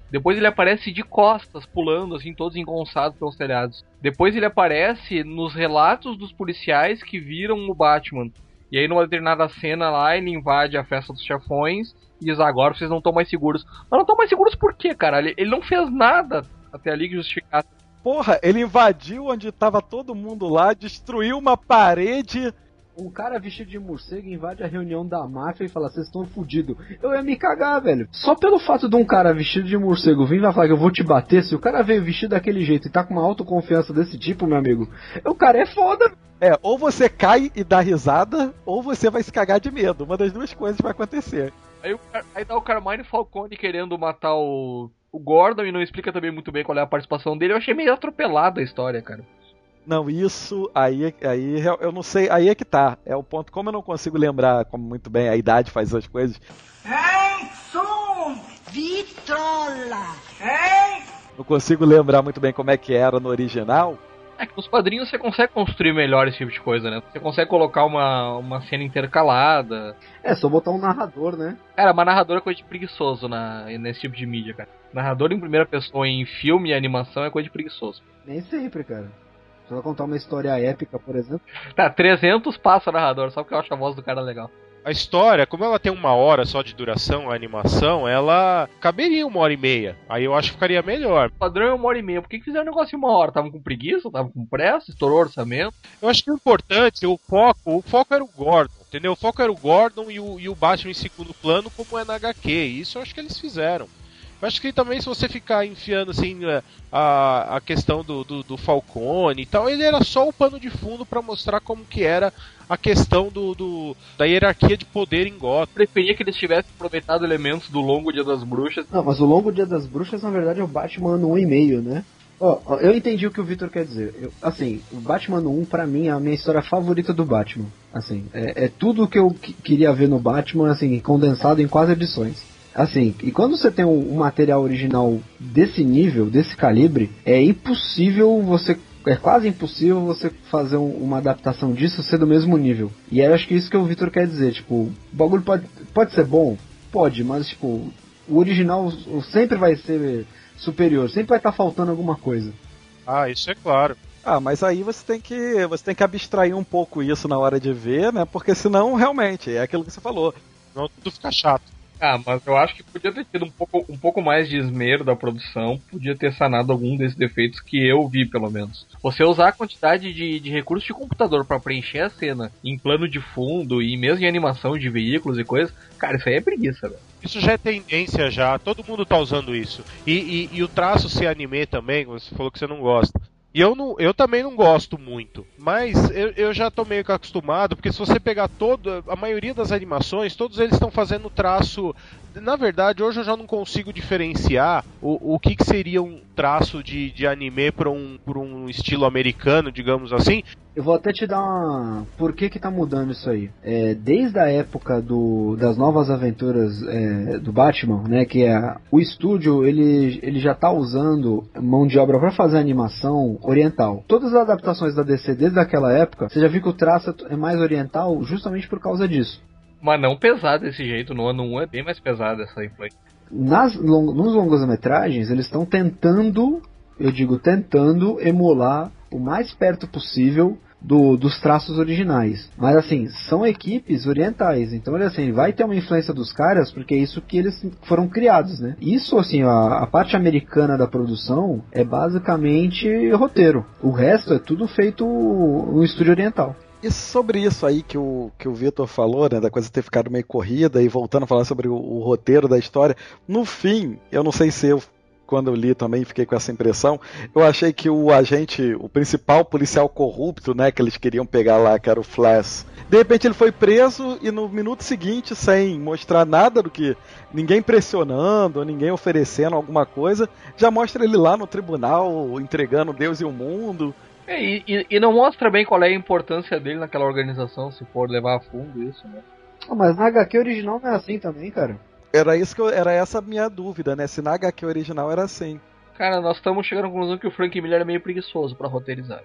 Depois ele aparece de costas, pulando, assim, todos engonçados pelos telhados. Depois ele aparece nos relatos dos policiais que viram o Batman. E aí, numa determinada cena lá, ele invade a festa dos chefões e diz: agora vocês não estão mais seguros. Mas não estão mais seguros por quê, cara? Ele, ele não fez nada até ali que justificasse. Porra, ele invadiu onde tava todo mundo lá, destruiu uma parede um cara vestido de morcego invade a reunião da máfia e fala, vocês estão fodidos. Eu ia me cagar, velho. Só pelo fato de um cara vestido de morcego vir e falar que eu vou te bater, se o cara veio vestido daquele jeito e tá com uma autoconfiança desse tipo, meu amigo, o cara é foda. É, ou você cai e dá risada, ou você vai se cagar de medo. Uma das duas coisas vai acontecer. Aí, aí dá o Carmine Falcone querendo matar o, o Gordon e não explica também muito bem qual é a participação dele. Eu achei meio atropelada a história, cara. Não, isso aí, aí eu não sei, aí é que tá. É o ponto. Como eu não consigo lembrar como muito bem a idade faz as coisas. Vitrola. Não consigo lembrar muito bem como é que era no original. É que nos quadrinhos você consegue construir melhor esse tipo de coisa, né? Você consegue colocar uma, uma cena intercalada. É, só botar um narrador, né? Cara, uma narrador é coisa de preguiçoso na, nesse tipo de mídia, cara. Narrador em primeira pessoa em filme e animação é coisa de preguiçoso. Nem sempre, cara. Se ela contar uma história épica, por exemplo. Tá, 300 passa o narrador, só porque eu acho a voz do cara legal. A história, como ela tem uma hora só de duração, a animação, ela caberia uma hora e meia. Aí eu acho que ficaria melhor. O padrão é uma hora e meia. Por que, fizeram um negócio em uma hora? Estavam com preguiça? Estavam com pressa? Estourou o orçamento? Eu acho que o importante, o foco, o foco era o Gordon. Entendeu? O foco era o Gordon e o, e o Batman em segundo plano, como é na HQ. Isso eu acho que eles fizeram. Eu acho que também se você ficar enfiando assim é, a, a questão do, do, do Falcone e tal, ele era só o pano de fundo para mostrar como que era a questão do, do, da hierarquia de poder em Gotham. Preferia que eles tivessem aproveitado elementos do Longo Dia das Bruxas. Não, mas o Longo Dia das Bruxas na verdade é o Batman ano 1,5, né? Ó, oh, eu entendi o que o Victor quer dizer. Eu, assim, o Batman 1 para mim é a minha história favorita do Batman. Assim, é, é tudo o que eu queria ver no Batman, assim, condensado em quatro edições. Assim, e quando você tem um, um material original desse nível, desse calibre, é impossível você é quase impossível você fazer um, uma adaptação disso ser do mesmo nível. E eu acho que é isso que o Victor quer dizer, tipo, o bagulho pode, pode ser bom? Pode, mas tipo, o original sempre vai ser superior, sempre vai estar tá faltando alguma coisa. Ah, isso é claro. Ah, mas aí você tem que você tem que abstrair um pouco isso na hora de ver, né? Porque senão realmente é aquilo que você falou. Não tudo fica chato. Ah, mas eu acho que podia ter tido um pouco, um pouco mais de esmero da produção, podia ter sanado algum desses defeitos que eu vi, pelo menos. Você usar a quantidade de, de recursos de computador para preencher a cena em plano de fundo e mesmo em animação de veículos e coisas, cara, isso aí é preguiça, velho. Isso já é tendência já, todo mundo tá usando isso. E, e, e o traço ser anime também, você falou que você não gosta. E eu, não, eu também não gosto muito. Mas eu, eu já tô meio que acostumado, porque se você pegar todo. A maioria das animações, todos eles estão fazendo traço. Na verdade, hoje eu já não consigo diferenciar o, o que, que seria um traço de, de anime para um, um estilo americano, digamos assim. Eu vou até te dar uma. Por que que tá mudando isso aí? É, desde a época do, das novas aventuras é, do Batman, né? Que é o estúdio ele, ele já tá usando mão de obra para fazer animação oriental. Todas as adaptações da DC desde aquela época, você já viu que o traço é mais oriental justamente por causa disso. Mas não pesado desse jeito, no ano 1 é bem mais pesado essa influência. Nas, long, nos longas-metragens, eles estão tentando, eu digo tentando, emular o mais perto possível do, dos traços originais. Mas assim, são equipes orientais. Então, olha assim, vai ter uma influência dos caras, porque é isso que eles foram criados, né? Isso, assim, a, a parte americana da produção é basicamente roteiro. O resto é tudo feito no estúdio oriental. E sobre isso aí que o, que o Vitor falou, né, da coisa ter ficado meio corrida e voltando a falar sobre o, o, roteiro da história, no fim, eu não sei se eu, quando eu li também fiquei com essa impressão, eu achei que o agente, o principal policial corrupto, né, que eles queriam pegar lá, que era o Flash, de repente ele foi preso e no minuto seguinte, sem mostrar nada do que ninguém pressionando, ninguém oferecendo alguma coisa, já mostra ele lá no tribunal entregando Deus e o mundo. É, e, e, não mostra bem qual é a importância dele naquela organização, se for levar a fundo isso, né? Ah, mas na HQ original não é assim também, cara. Era isso que eu, era essa a minha dúvida, né? Se na HQ original era assim. Cara, nós estamos chegando à conclusão que o Frank Miller é meio preguiçoso para roteirizar.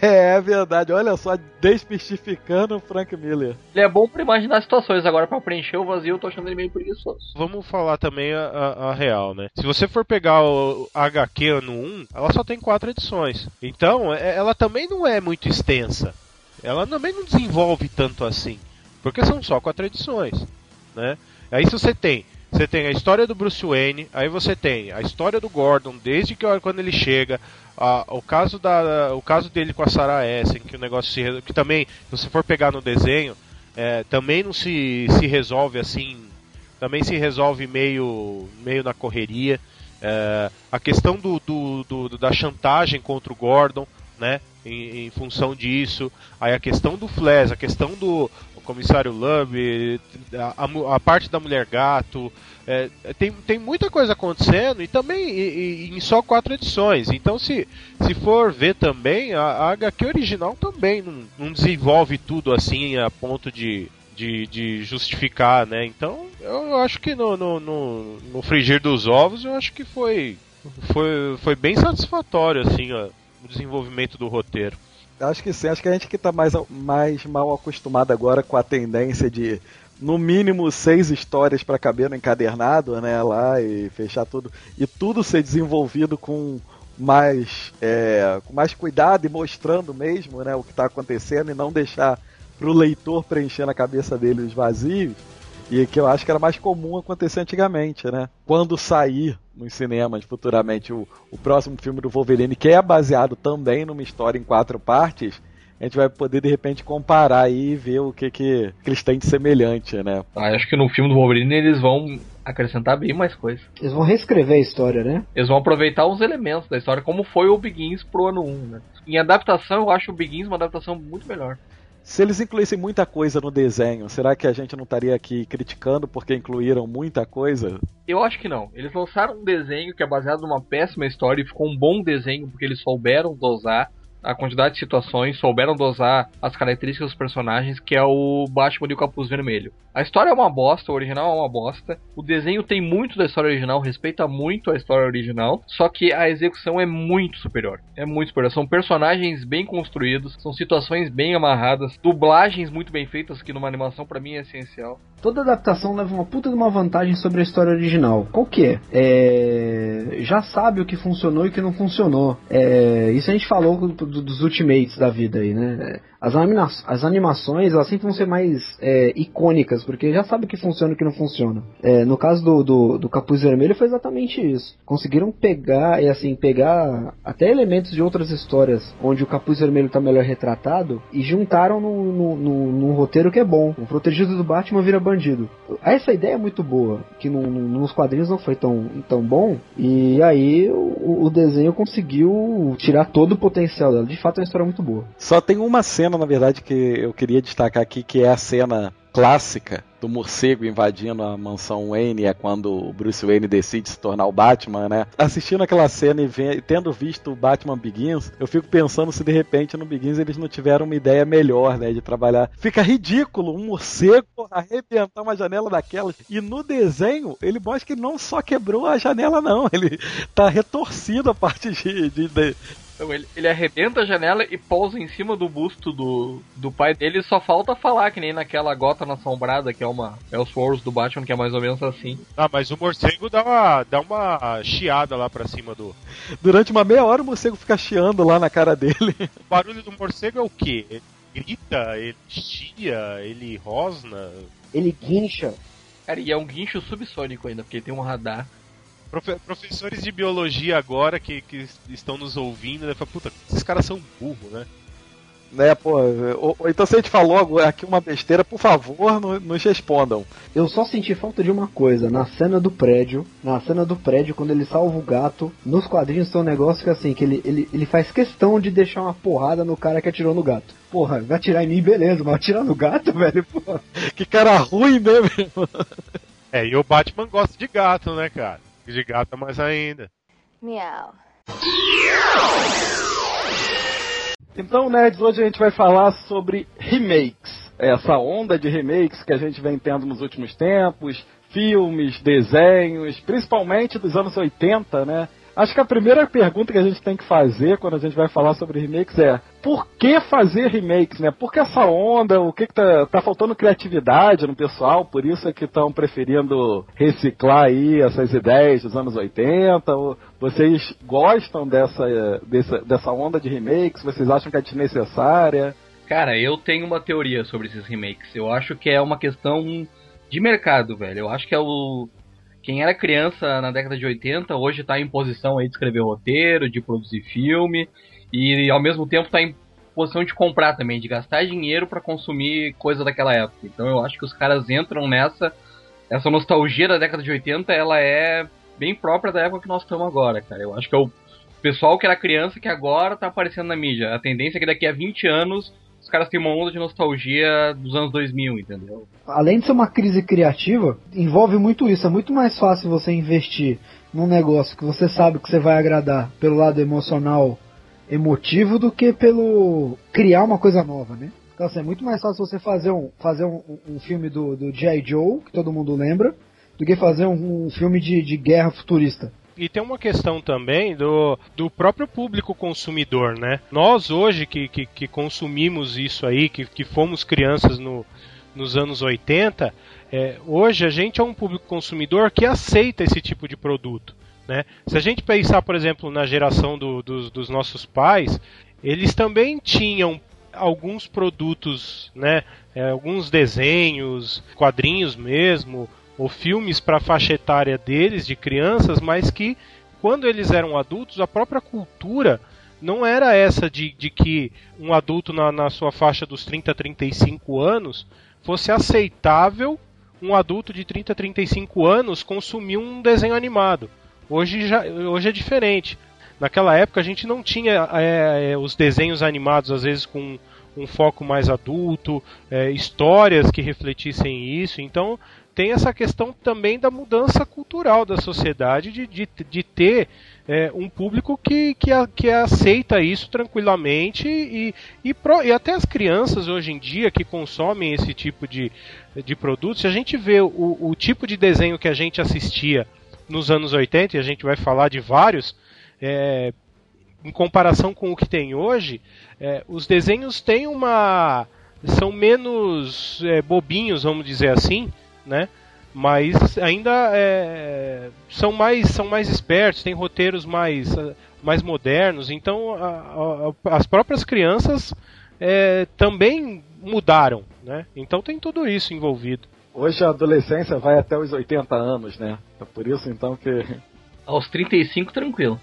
é, (laughs) é verdade, olha só, desmistificando o Frank Miller. Ele é bom para imaginar situações, agora para preencher o vazio eu tô achando ele meio preguiçoso. Vamos falar também a, a, a real, né? Se você for pegar o HQ ano 1, ela só tem quatro edições. Então, é, ela também não é muito extensa. Ela também não desenvolve tanto assim. Porque são só quatro edições, né? Aí se você tem você tem a história do Bruce Wayne, aí você tem a história do Gordon, desde que quando ele chega, a, o caso da, o caso dele com a Sarah Essen, que o negócio se, que também, se você for pegar no desenho, é, também não se, se resolve assim, também se resolve meio, meio na correria. É, a questão do, do, do, da chantagem contra o Gordon, né? Em, em, função disso, aí a questão do Flash, a questão do, comissário a, a, a, parte da mulher gato. É, tem, tem muita coisa acontecendo e também e, e, em só quatro edições. Então, se, se for ver também, a, a HQ original também não, não desenvolve tudo assim a ponto de, de, de, justificar, né? Então, eu acho que no, no, no, no, frigir dos ovos, eu acho que foi, foi, foi bem satisfatório, assim, ó, o desenvolvimento do roteiro. Acho que sim, acho que a gente que está mais, mais mal acostumado agora com a tendência de no mínimo seis histórias para caber no encadernado, né, lá e fechar tudo e tudo ser desenvolvido com mais é, com mais cuidado e mostrando mesmo, né, o que está acontecendo e não deixar para o leitor preencher na cabeça dele os vazios. E que eu acho que era mais comum acontecer antigamente, né? Quando sair nos cinemas futuramente o, o próximo filme do Wolverine, que é baseado também numa história em quatro partes, a gente vai poder de repente comparar aí e ver o que, que, que eles têm de semelhante, né? Ah, acho que no filme do Wolverine eles vão acrescentar bem mais coisas. Eles vão reescrever a história, né? Eles vão aproveitar os elementos da história, como foi o Begins pro ano 1, né? Em adaptação, eu acho o Begins uma adaptação muito melhor. Se eles incluíssem muita coisa no desenho, será que a gente não estaria aqui criticando porque incluíram muita coisa? Eu acho que não. Eles lançaram um desenho que é baseado numa péssima história e ficou um bom desenho porque eles souberam dosar a quantidade de situações, souberam dosar as características dos personagens, que é o Batman e o Capuz Vermelho. A história é uma bosta, o original é uma bosta. O desenho tem muito da história original, respeita muito a história original, só que a execução é muito superior. É muito superior. São personagens bem construídos, são situações bem amarradas, dublagens muito bem feitas, que numa animação para mim é essencial. Toda adaptação leva uma puta de uma vantagem sobre a história original. Qual que é? é... Já sabe o que funcionou e o que não funcionou. É... Isso a gente falou dos Ultimates da vida aí, né? As, anima as animações, elas sempre vão ser mais é, icônicas, porque já sabe o que funciona e o que não funciona. É, no caso do, do, do, Capuz Vermelho foi exatamente isso. Conseguiram pegar, e assim, pegar até elementos de outras histórias, onde o Capuz Vermelho está melhor retratado, e juntaram no, no, no, num roteiro que é bom. O protegido do Batman vira bandido. Essa ideia é muito boa, que no, nos quadrinhos não foi tão, tão bom, e aí o, o desenho conseguiu tirar todo o potencial dela. De fato é uma história muito boa. Só tem uma cena cena, na verdade, que eu queria destacar aqui, que é a cena clássica do morcego invadindo a mansão Wayne é quando o Bruce Wayne decide se tornar o Batman, né? Assistindo aquela cena e tendo visto o Batman Begins, eu fico pensando se de repente no Begins eles não tiveram uma ideia melhor, né, de trabalhar. Fica ridículo um morcego arrebentar uma janela daquelas. E no desenho, ele mostra que não só quebrou a janela, não. Ele tá retorcido a parte de, de, de então ele, ele arrebenta a janela e pousa em cima do busto do, do pai dele. Só falta falar, que nem naquela gota na assombrada, que é uma. É os Wars do Batman, que é mais ou menos assim. Ah, mas o morcego dá uma, dá uma chiada lá pra cima do. Durante uma meia hora o morcego fica chiando lá na cara dele. O barulho do morcego é o quê? grita, ele chia, ele rosna. Ele guincha. Cara, e é um guincho subsônico ainda, porque tem um radar. Profe professores de biologia agora que, que estão nos ouvindo, né? Falam, puta, esses caras são burros, né? Né, pô, ou, ou então se a gente falou aqui uma besteira, por favor, no- nos respondam. Eu só senti falta de uma coisa, na cena do prédio, na cena do prédio, quando ele salva o gato, nos quadrinhos tem um negócio que assim, que ele, ele, ele faz questão de deixar uma porrada no cara que atirou no gato. Porra, vai atirar em mim, beleza, mas atirar no gato, (laughs) velho, porra. Que cara ruim, né, meu? É, e o Batman gosta de gato, né, cara? De gato mais ainda. Meow. Então, nerds, hoje a gente vai falar sobre remakes. Essa onda de remakes que a gente vem tendo nos últimos tempos, filmes, desenhos, principalmente dos anos 80, né? Acho que a primeira pergunta que a gente tem que fazer quando a gente vai falar sobre remakes é por que fazer remakes, né? Por que essa onda? O que, que tá, tá faltando criatividade no pessoal? Por isso é que estão preferindo reciclar aí essas ideias dos anos 80? Ou vocês gostam dessa, dessa, dessa onda de remakes? Vocês acham que é desnecessária? Cara, eu tenho uma teoria sobre esses remakes. Eu acho que é uma questão de mercado, velho. Eu acho que é o. Quem era criança na década de 80 hoje tá em posição aí de escrever roteiro, de produzir filme e ao mesmo tempo tá em posição de comprar também, de gastar dinheiro para consumir coisa daquela época. Então eu acho que os caras entram nessa essa nostalgia da década de 80, ela é bem própria da época que nós estamos agora, cara. Eu acho que é o pessoal que era criança que agora tá aparecendo na mídia. A tendência é que daqui a 20 anos os caras têm uma onda de nostalgia dos anos 2000, entendeu? Além de ser uma crise criativa, envolve muito isso. É muito mais fácil você investir num negócio que você sabe que você vai agradar pelo lado emocional, emotivo, do que pelo criar uma coisa nova, né? Então assim, é muito mais fácil você fazer um, fazer um, um filme do, do G.I. Joe, que todo mundo lembra, do que fazer um, um filme de, de guerra futurista. E tem uma questão também do, do próprio público consumidor, né? Nós hoje que, que, que consumimos isso aí, que, que fomos crianças no, nos anos 80, é, hoje a gente é um público consumidor que aceita esse tipo de produto. Né? Se a gente pensar, por exemplo, na geração do, dos, dos nossos pais, eles também tinham alguns produtos, né? É, alguns desenhos, quadrinhos mesmo, ou filmes para a faixa etária deles, de crianças, mas que quando eles eram adultos, a própria cultura não era essa de, de que um adulto na, na sua faixa dos 30 a 35 anos fosse aceitável um adulto de 30 a 35 anos consumir um desenho animado. Hoje, já, hoje é diferente. Naquela época a gente não tinha é, os desenhos animados, às vezes com um foco mais adulto, é, histórias que refletissem isso. Então tem essa questão também da mudança cultural da sociedade, de, de, de ter é, um público que, que, a, que aceita isso tranquilamente e, e, pro, e, até as crianças hoje em dia que consomem esse tipo de, de produto, se a gente vê o, o tipo de desenho que a gente assistia nos anos 80, e a gente vai falar de vários, é, em comparação com o que tem hoje, é, os desenhos têm uma. são menos é, bobinhos, vamos dizer assim, né? Mas ainda é, são mais são mais espertos, têm roteiros mais mais modernos. Então a, a, as próprias crianças é, também mudaram, né? Então tem tudo isso envolvido. Hoje a adolescência vai até os 80 anos, né? É por isso então que aos 35 tranquilo.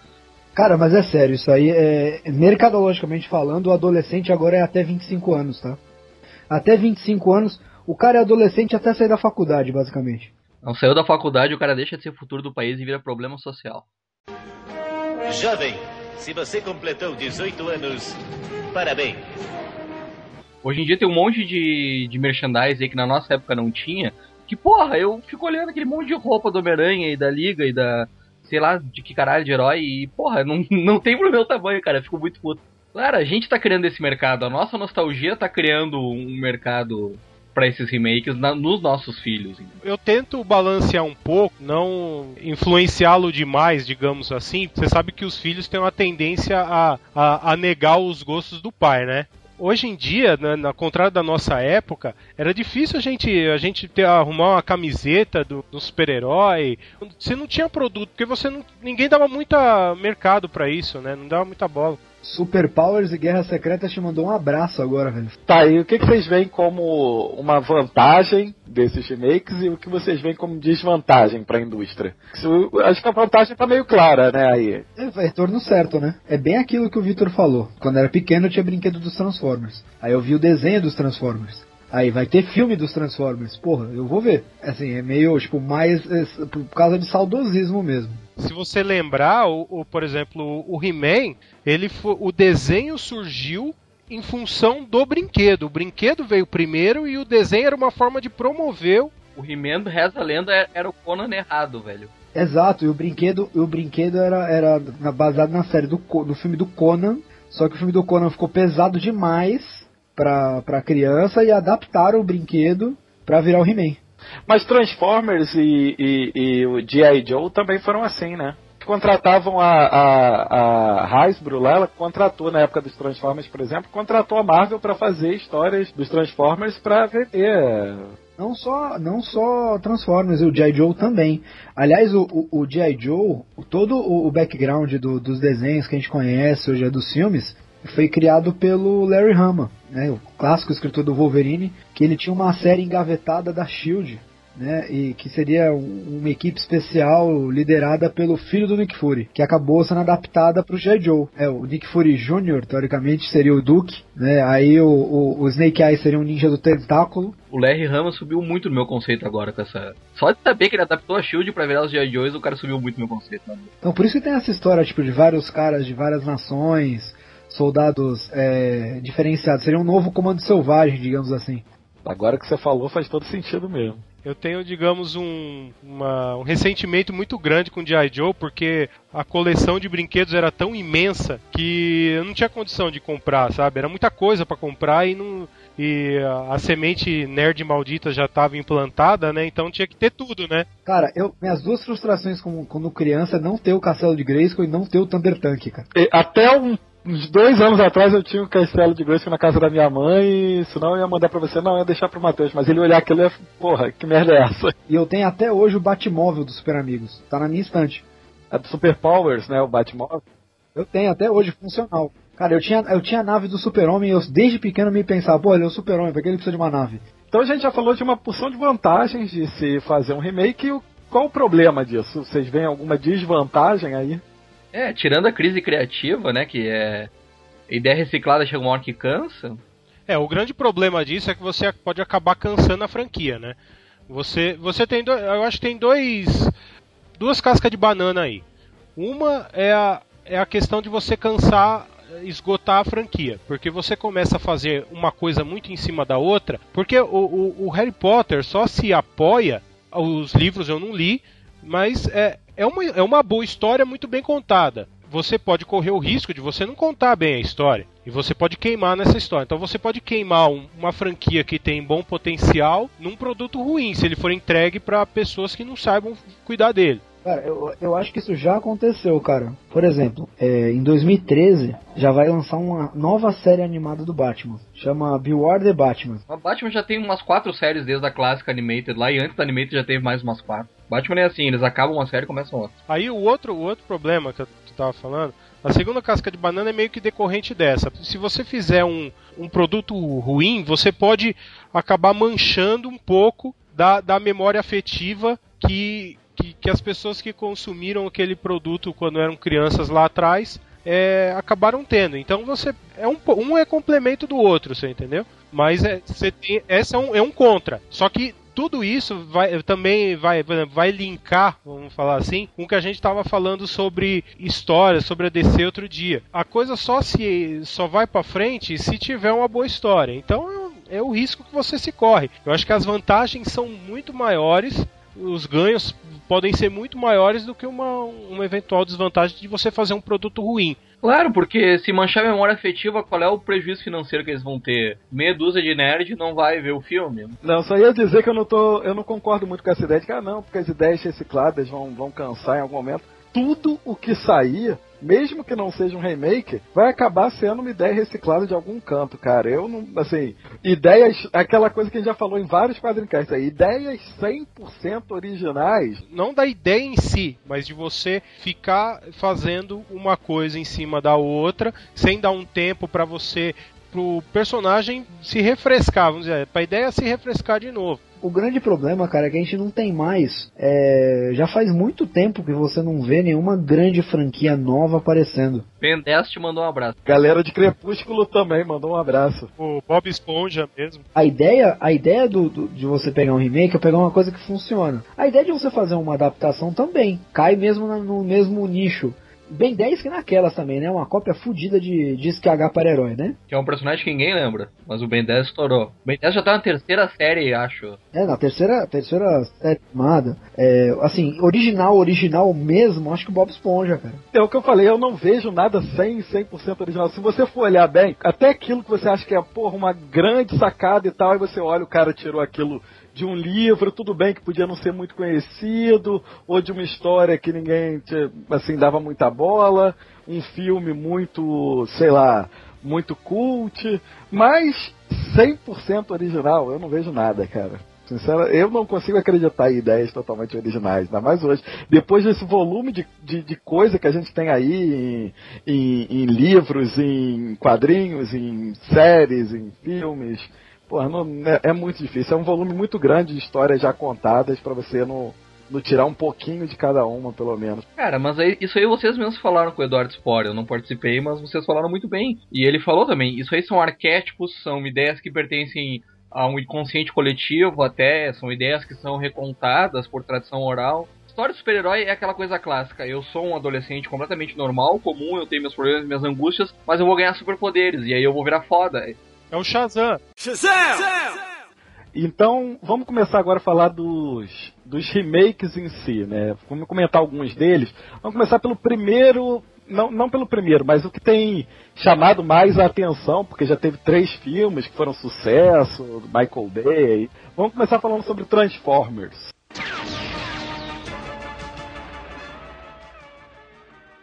Cara, mas é sério, isso aí é. Mercadologicamente falando, o adolescente agora é até 25 anos, tá? Até 25 anos, o cara é adolescente até sair da faculdade, basicamente. Não saiu da faculdade, o cara deixa de ser futuro do país e vira problema social. Jovem, se você completou 18 anos, parabéns. Hoje em dia tem um monte de, de merchandise aí que na nossa época não tinha. Que porra, eu fico olhando aquele monte de roupa do Homem-Aranha e da Liga e da. sei lá, de que caralho de herói e porra, não, (laughs) não tem pro meu tamanho, cara. Eu fico muito puto. Claro, a gente tá criando esse mercado, a nossa nostalgia tá criando um mercado para esses remakes na, nos nossos filhos. Eu tento balancear um pouco, não influenciá-lo demais, digamos assim. Você sabe que os filhos têm uma tendência a, a, a negar os gostos do pai, né? Hoje em dia, né, na contrário da nossa época, era difícil a gente, a gente ter, arrumar uma camiseta do, do super-herói. Você não tinha produto, porque você não, ninguém dava muito mercado para isso, né? Não dava muita bola. Super Powers e Guerra Secreta te mandou um abraço agora, velho. Tá, e o que, que vocês veem como uma vantagem desses remakes e o que vocês veem como desvantagem pra indústria? Isso, acho que a vantagem tá meio clara, né, aí. É, retorno certo, né? É bem aquilo que o Victor falou. Quando era pequeno eu tinha brinquedo dos Transformers. Aí eu vi o desenho dos Transformers. Aí vai ter filme dos Transformers. Porra, eu vou ver. Assim, é meio, tipo, mais é, por causa de saudosismo mesmo. Se você lembrar, o, o por exemplo, o He-Man, ele fo- o desenho surgiu em função do brinquedo. O brinquedo veio primeiro e o desenho era uma forma de promover o He-Man, reza a lenda, é- era o Conan errado, velho. Exato, e o brinquedo, o brinquedo era, era baseado na série do, do filme do Conan, só que o filme do Conan ficou pesado demais pra, pra criança e adaptaram o brinquedo pra virar o He-Man. Mas Transformers e, e- e o G.I. Joe também foram assim, né? Contratavam a, a, a Hasbro lá, ela contratou na época dos Transformers, por exemplo, contratou a Marvel pra fazer histórias dos Transformers pra vender. Não só, não só Transformers, o G.I. Joe também. Aliás, o, o, o G.I. Joe, todo o, o background do- dos desenhos que a gente conhece hoje, é dos filmes, foi criado pelo Larry Hama, né, o clássico escritor do Wolverine, que ele tinha uma série engavetada da SHIELD, né, e que seria um- uma equipe especial liderada pelo filho do Nick Fury, que acabou sendo adaptada para o G.I. Joe. É, o Nick Fury Jr., teoricamente, seria o Duke, né, aí o, o, o Snake Eyes seria um ninja do tentáculo, O Larry Hama subiu muito no meu conceito agora com essa. Só de saber que ele adaptou a Shield pra virar os G.I. Joes, o cara subiu muito no meu conceito. Né? Então por isso que tem essa história, tipo, de vários caras de várias nações, soldados é, diferenciados. Seria um novo comando selvagem, digamos assim. Agora que você falou faz todo sentido mesmo. Eu tenho, digamos, um, uma- um ressentimento muito grande com o G.I. Joe, porque a coleção de brinquedos era tão imensa que eu não tinha condição de comprar, sabe? Era muita coisa pra comprar e, não, e a, a semente nerd maldita já estava implantada, né? Então tinha que ter tudo, né? Cara, eu, minhas duas frustrações como, quando criança é não ter o Castelo de Grayskull e não ter o Thunder Tank, cara. E até um- uns dois anos atrás eu tinha um castelo de Grayskull na casa da minha mãe, senão eu ia mandar pra você, não, eu ia deixar pro Matheus, mas ele olhar aquilo e ia, porra, que merda é essa? E eu tenho até hoje o Batmóvel dos Super Amigos. Tá na minha estante. A do Super Powers, né, o Batmóvel. Eu tenho até hoje, funcional. Cara, eu tinha, eu tinha a nave do Super-Homem e eu desde pequeno me pensava, pô, ele é o Super-Homem, pra que ele precisa de uma nave? Então a gente já falou de uma porção de vantagens de se fazer um remake, e o- qual o problema disso? Vocês veem alguma desvantagem aí? É, tirando a crise criativa, né? Que é. Ideia reciclada chega uma hora que cansa. É, o grande problema disso é que você pode acabar cansando a franquia, né? Você, você tem, eu acho que tem dois, duas cascas de banana aí. Uma é a, é a questão de você cansar, esgotar a franquia, porque você começa a fazer uma coisa muito em cima da outra, porque o, o, o Harry Potter só se apoia, os livros eu não li, mas é, é, uma, é uma boa história muito bem contada. Você pode correr o risco de você não contar bem a história. E você pode queimar nessa história. Então você pode queimar um- uma franquia que tem bom potencial num produto ruim, se ele for entregue para pessoas que não saibam cuidar dele. Cara, eu, eu acho que isso já aconteceu, cara. Por exemplo, é, em 2013 já vai lançar uma nova série animada do Batman. Chama Beware the Batman. A Batman já tem umas quatro séries desde a clássica Animated lá, e antes da Animated já teve mais umas quatro. Batman é assim, eles acabam uma série e começam outra. Aí o outro, o outro problema que eu tu tava falando, a segunda casca de banana é meio que decorrente dessa. Se você fizer um, um produto ruim, você pode acabar manchando um pouco da, da memória afetiva que, que, que as pessoas que consumiram aquele produto quando eram crianças lá atrás é, acabaram tendo. Então você é um, um é complemento do outro, você entendeu? Mas é, você tem, essa é um, é um contra. Só que tudo isso vai, também vai, vai linkar, vamos falar assim, com o que a gente estava falando sobre história, sobre a DC outro dia. A coisa só se só vai para frente se tiver uma boa história. Então é, é o risco que você se corre. Eu acho que as vantagens são muito maiores, os ganhos podem ser muito maiores do que uma, uma eventual desvantagem de você fazer um produto ruim. Claro, porque se manchar a memória afetiva, qual é o prejuízo financeiro que eles vão ter? Meia dúzia de nerd não vai ver o filme. Não, só ia dizer que eu não tô. Eu não concordo muito com essa ideia de que, ah não, porque as ideias recicladas vão, vão cansar em algum momento. Tudo o que sair mesmo que não seja um remake, vai acabar sendo uma ideia reciclada de algum canto, cara. Eu não, assim, ideias, aquela coisa que a gente já falou em vários quadrinhos, aí, ideias 100% originais. Não da ideia em si, mas de você ficar fazendo uma coisa em cima da outra, sem dar um tempo para você pro personagem se refrescar, vamos dizer, pra ideia se refrescar de novo. O grande problema, cara, é que a gente não tem mais. É... Já faz muito tempo que você não vê nenhuma grande franquia nova aparecendo. Ben 10 te mandou um abraço. Galera de Crepúsculo também mandou um abraço. O Bob Esponja mesmo. A ideia, a ideia do, do, de você pegar um remake é pegar uma coisa que funciona. A ideia de você fazer uma adaptação também cai mesmo no mesmo nicho. Ben 10 que naquelas também, né? Uma cópia fodida de Disque H para herói, né? Que é um personagem que ninguém lembra, mas o Ben 10 estourou. O Ben 10 já tá na terceira série, acho. É, na terceira, terceira série animada. É, assim, original, original mesmo, acho que o Bob Esponja, cara. É o que eu falei, eu não vejo nada 100, 100% original. Se você for olhar bem, até aquilo que você acha que é, porra, uma grande sacada e tal, e você olha, o cara tirou aquilo de um livro, tudo bem que podia não ser muito conhecido, ou de uma história que ninguém assim dava muita bola, um filme muito, sei lá, muito cult, mas 100% original, eu não vejo nada, cara. Sinceramente, eu não consigo acreditar em ideias totalmente originais, ainda mais hoje. Depois desse volume de, de, de coisa que a gente tem aí em, em, em livros, em quadrinhos, em séries, em filmes, Porra, não, é, é, muito difícil. É um volume muito grande de histórias já contadas para você não, não tirar um pouquinho de cada uma, pelo menos. Cara, mas aí, isso aí vocês mesmos falaram com o Eduardo Spore. Eu não participei, mas vocês falaram muito bem. E ele falou também. Isso aí são arquétipos, são ideias que pertencem a um inconsciente coletivo, até são ideias que são recontadas por tradição oral. História de super-herói é aquela coisa clássica. Eu sou um adolescente completamente normal, comum, eu tenho meus problemas, minhas angústias, mas eu vou ganhar superpoderes e aí eu vou virar foda. É o Shazam. Shazam! Então, vamos começar agora a falar dos, dos remakes em si, né? Vamos comentar alguns deles. Vamos começar pelo primeiro, não, não pelo primeiro, mas o que tem chamado mais a atenção, porque já teve três filmes que foram sucesso, Michael Bay. Vamos começar falando sobre Transformers.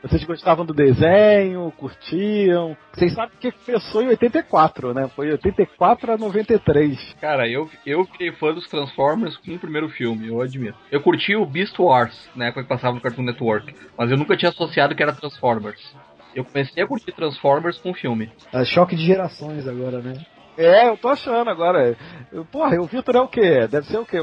Vocês gostavam do desenho, curtiam? Vocês sabem que começou em 84, né? Foi 84 a 93. Cara, eu, eu fiquei fã dos Transformers com o primeiro filme, eu admito. Eu curti o Beast Wars, na época que passava no Cartoon Network, mas eu nunca tinha associado que era Transformers. Eu comecei a curtir Transformers com o filme. É choque de gerações agora, né? É, eu tô achando agora. Eu, porra, o Victor é o quê? Deve ser o quê?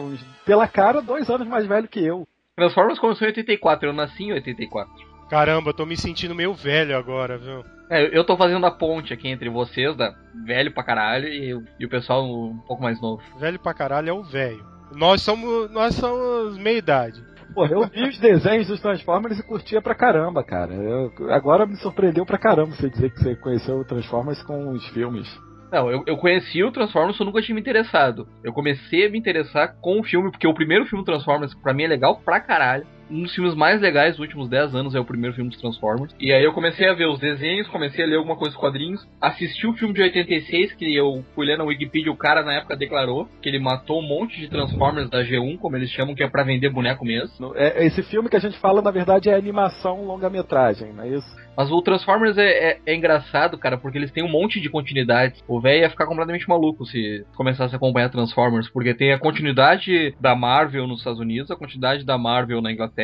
Pela cara, dois anos mais velho que eu. Transformers começou em 84, eu nasci em 84. Caramba, tô me sentindo meio velho agora, viu? É, eu tô fazendo a ponte aqui entre vocês, da velho pra caralho, e, e o pessoal um pouco mais novo. Velho pra caralho é o velho. Nós somos, nós somos meia idade. Pô, eu vi os desenhos dos Transformers e curtia pra caramba, cara. Eu, agora me surpreendeu pra caramba você dizer que você conheceu o Transformers com os filmes. Não, eu, eu conheci o Transformers, eu nunca tinha me interessado. Eu comecei a me interessar com o filme, porque o primeiro filme Transformers, pra mim, é legal pra caralho um dos filmes mais legais dos últimos 10 anos é o primeiro filme dos Transformers. E aí eu comecei a ver os desenhos, comecei a ler alguma coisa dos quadrinhos, assisti o filme de 86, que eu fui ler na Wikipedia, o cara na época declarou que ele matou um monte de Transformers da G1, como eles chamam, que é pra vender boneco mesmo. É, esse filme que a gente fala, na verdade, é animação longa-metragem, não é isso? Mas o Transformers é, é, é, engraçado, cara, porque eles têm um monte de continuidades. O velho ia ficar completamente maluco se começasse a acompanhar Transformers, porque tem a continuidade da Marvel nos Estados Unidos, a continuidade da Marvel na Inglaterra,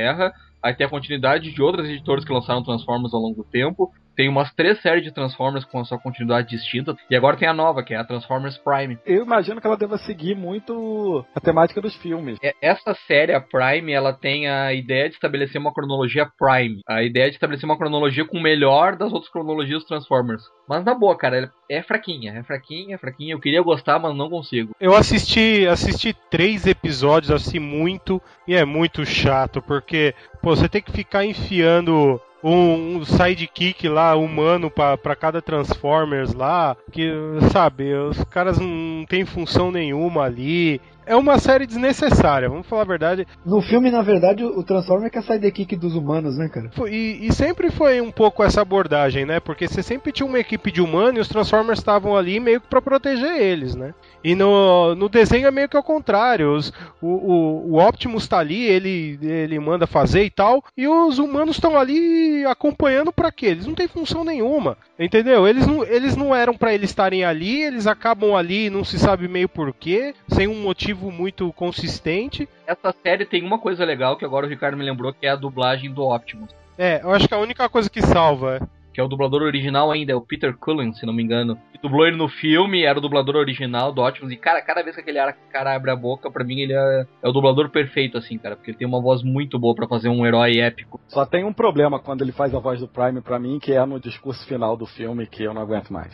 aí tem a continuidade de outras editoras que lançaram Transformers ao longo do tempo, tem umas três séries de Transformers com a sua continuidade distinta. E agora tem a nova, que é a Transformers Prime. Eu imagino que ela deva seguir muito a temática dos filmes. É, essa série, a Prime, ela tem a ideia de estabelecer uma cronologia Prime. A ideia de estabelecer uma cronologia com o melhor das outras cronologias dos Transformers. Mas na boa, cara, é fraquinha, é fraquinha, é fraquinha. Eu queria gostar, mas não consigo. Eu assisti, assisti três episódios, assim, muito, e é muito chato, porque, pô, você tem que ficar enfiando um, um sidekick lá humano para cada Transformers lá, que sabe, os caras não tem função nenhuma ali. É uma série desnecessária, vamos falar a verdade. No filme, na verdade, o Transformer quer sair da equipe dos humanos, né, cara? E, e, sempre foi um pouco essa abordagem, né? Porque você sempre tinha uma equipe de humanos e os Transformers estavam ali meio que pra proteger eles, né? E no, no desenho é meio que ao contrário. Os, o, o, o Optimus tá ali, ele, ele manda fazer e tal, e os humanos estão ali acompanhando para quê? Eles não têm função nenhuma, entendeu? Eles não, eles não eram para eles estarem ali, eles acabam ali, não se sabe meio porquê, sem um motivo muito consistente. Essa série tem uma coisa legal que agora o Ricardo me lembrou, que é a dublagem do Optimus. É, eu acho que a única coisa que salva é que é o dublador original ainda, é o Peter Cullen, se não me engano. Que dublou ele no filme, era o dublador original do Optimus. E, cara, cada vez que aquele cara abre a boca, pra mim ele é, é o dublador perfeito, assim, cara. Porque ele tem uma voz muito boa para fazer um herói épico. Só tem um problema quando ele faz a voz do Prime pra mim, que é no discurso final do filme, que eu não aguento mais.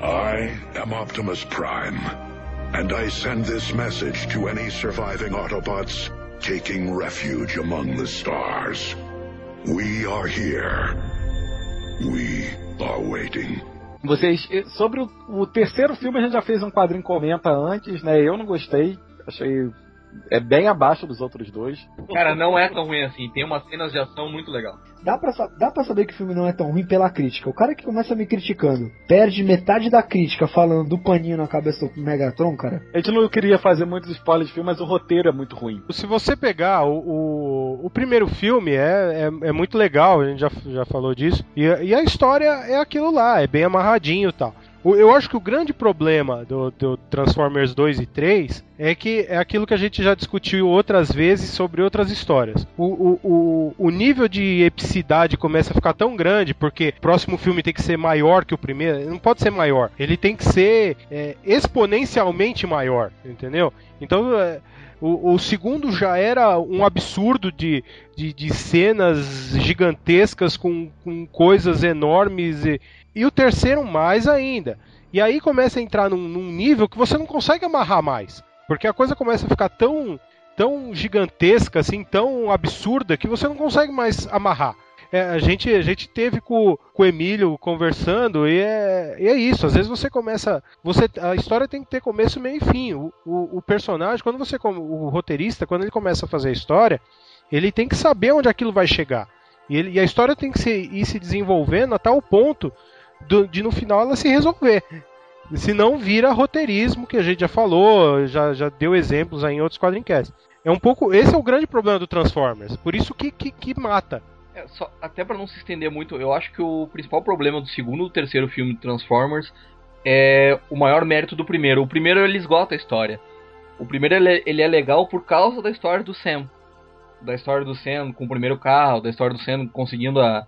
I am Optimus Prime. And I send this message to any surviving Autobots taking refuge among the stars. We are here. We are waiting. Vocês, sobre o, o, terceiro filme a gente já fez um quadrinho comenta antes, né? Eu não gostei, achei é bem abaixo dos outros dois. Cara, não é tão ruim assim. Tem umas cenas de ação muito legal. Dá pra, dá pra saber que o filme não é tão ruim pela crítica. O cara que começa me criticando perde metade da crítica falando do paninho na cabeça do Megatron, cara. A gente não queria fazer muitos spoilers de filme, mas o roteiro é muito ruim. Se você pegar o, o, o primeiro filme, é, é, é, muito legal, a gente já, já falou disso. E, e a história é aquilo lá, é bem amarradinho e tal. Eu acho que o grande problema do, do, Transformers 2 e 3 é que é aquilo que a gente já discutiu outras vezes sobre outras histórias. O, o, o, o nível de epicidade começa a ficar tão grande porque o próximo filme tem que ser maior que o primeiro. Não pode ser maior, ele tem que ser é, exponencialmente maior, entendeu? Então. É, o, o, segundo já era um absurdo de, de, de cenas gigantescas com, com coisas enormes e, e o terceiro mais ainda. E aí começa a entrar num, num nível que você não consegue amarrar mais. Porque a coisa começa a ficar tão, tão gigantesca, assim, tão absurda, que você não consegue mais amarrar. É, a, gente, a gente teve com, com o Emílio conversando e é, e é isso. Às vezes você começa. Você, a história tem que ter começo, meio e fim. O, o, o personagem, quando você. O roteirista, quando ele começa a fazer a história, ele tem que saber onde aquilo vai chegar. E, ele, e a história tem que se, ir se desenvolvendo a tal ponto de no final ela se resolver. Se não vira roteirismo, que a gente já falou, já, já deu exemplos aí em outros quadrincasts. É um pouco. Esse é o grande problema do Transformers. Por isso que, que, que mata. É, só, até para não se estender muito, eu acho que o principal problema do segundo e terceiro filme de Transformers é o maior mérito do primeiro. O primeiro ele esgota a história. O primeiro ele é, ele é legal por causa da história do Sam. Da história do Sam com o primeiro carro, da história do Sam conseguindo a,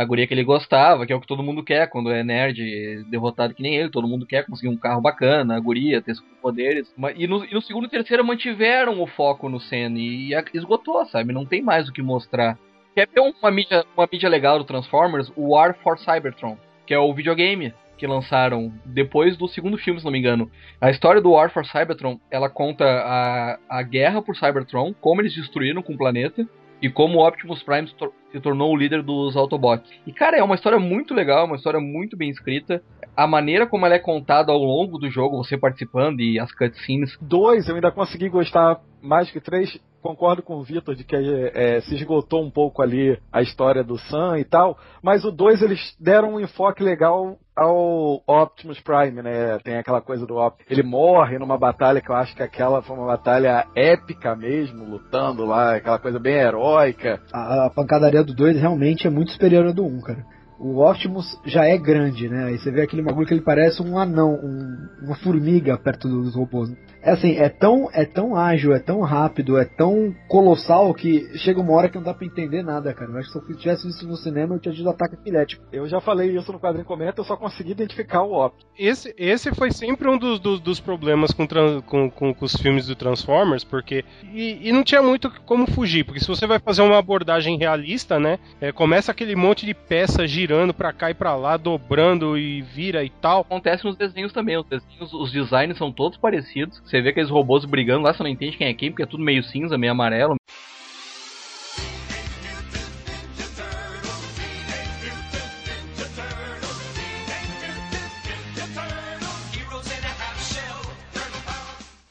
a guria que ele gostava, que é o que todo mundo quer quando é nerd derrotado que nem ele, todo mundo quer conseguir um carro bacana, a guria, ter poderes. E no, e no segundo e terceiro mantiveram o foco no Sen e, e esgotou, sabe? Não tem mais o que mostrar. Quer ver uma mídia, uma mídia legal do Transformers? O War for Cybertron, que é o videogame que lançaram depois do segundo filme, se não me engano. A história do War for Cybertron, ela conta a, a guerra por Cybertron, como eles destruíram com o planeta, e como o Optimus Prime se tornou o líder dos Autobots. E cara, é uma história muito legal, uma história muito bem escrita. A maneira como ela é contada ao longo do jogo, você participando e as cutscenes. Dois, eu ainda consegui gostar mais que três concordo com o Vitor de que é, se esgotou um pouco ali a história do Sam e tal, mas o 2 eles deram um enfoque legal ao Optimus Prime, né? Tem aquela coisa do Optimus. Ele morre numa batalha que eu acho que aquela foi uma batalha épica mesmo, lutando lá, aquela coisa bem heróica. A, a pancadaria do 2 realmente é muito superior à do 1, um, cara o Optimus já é grande, né? Aí você vê aquele bagulho que ele parece um anão, um, uma formiga perto dos robôs. É assim, é tão, é tão ágil, é tão rápido, é tão colossal que chega uma hora que não dá pra entender nada, cara. Eu acho que se eu tivesse visto no cinema, eu tinha tido ataque epilético. Eu já falei isso no quadrinho comenta, eu só consegui identificar o Optimus. Esse, esse foi sempre um dos, dos, dos problemas com, com, com, com, os filmes do Transformers, porque. E, e, não tinha muito como fugir, porque se você vai fazer uma abordagem realista, né? É, começa aquele monte de peça girando girando pra cá e pra lá, dobrando e vira e tal. Acontece nos desenhos também. Os desenhos, os designs são todos parecidos. Você vê aqueles robôs brigando lá, você não entende quem é quem, porque é tudo meio cinza, meio amarelo.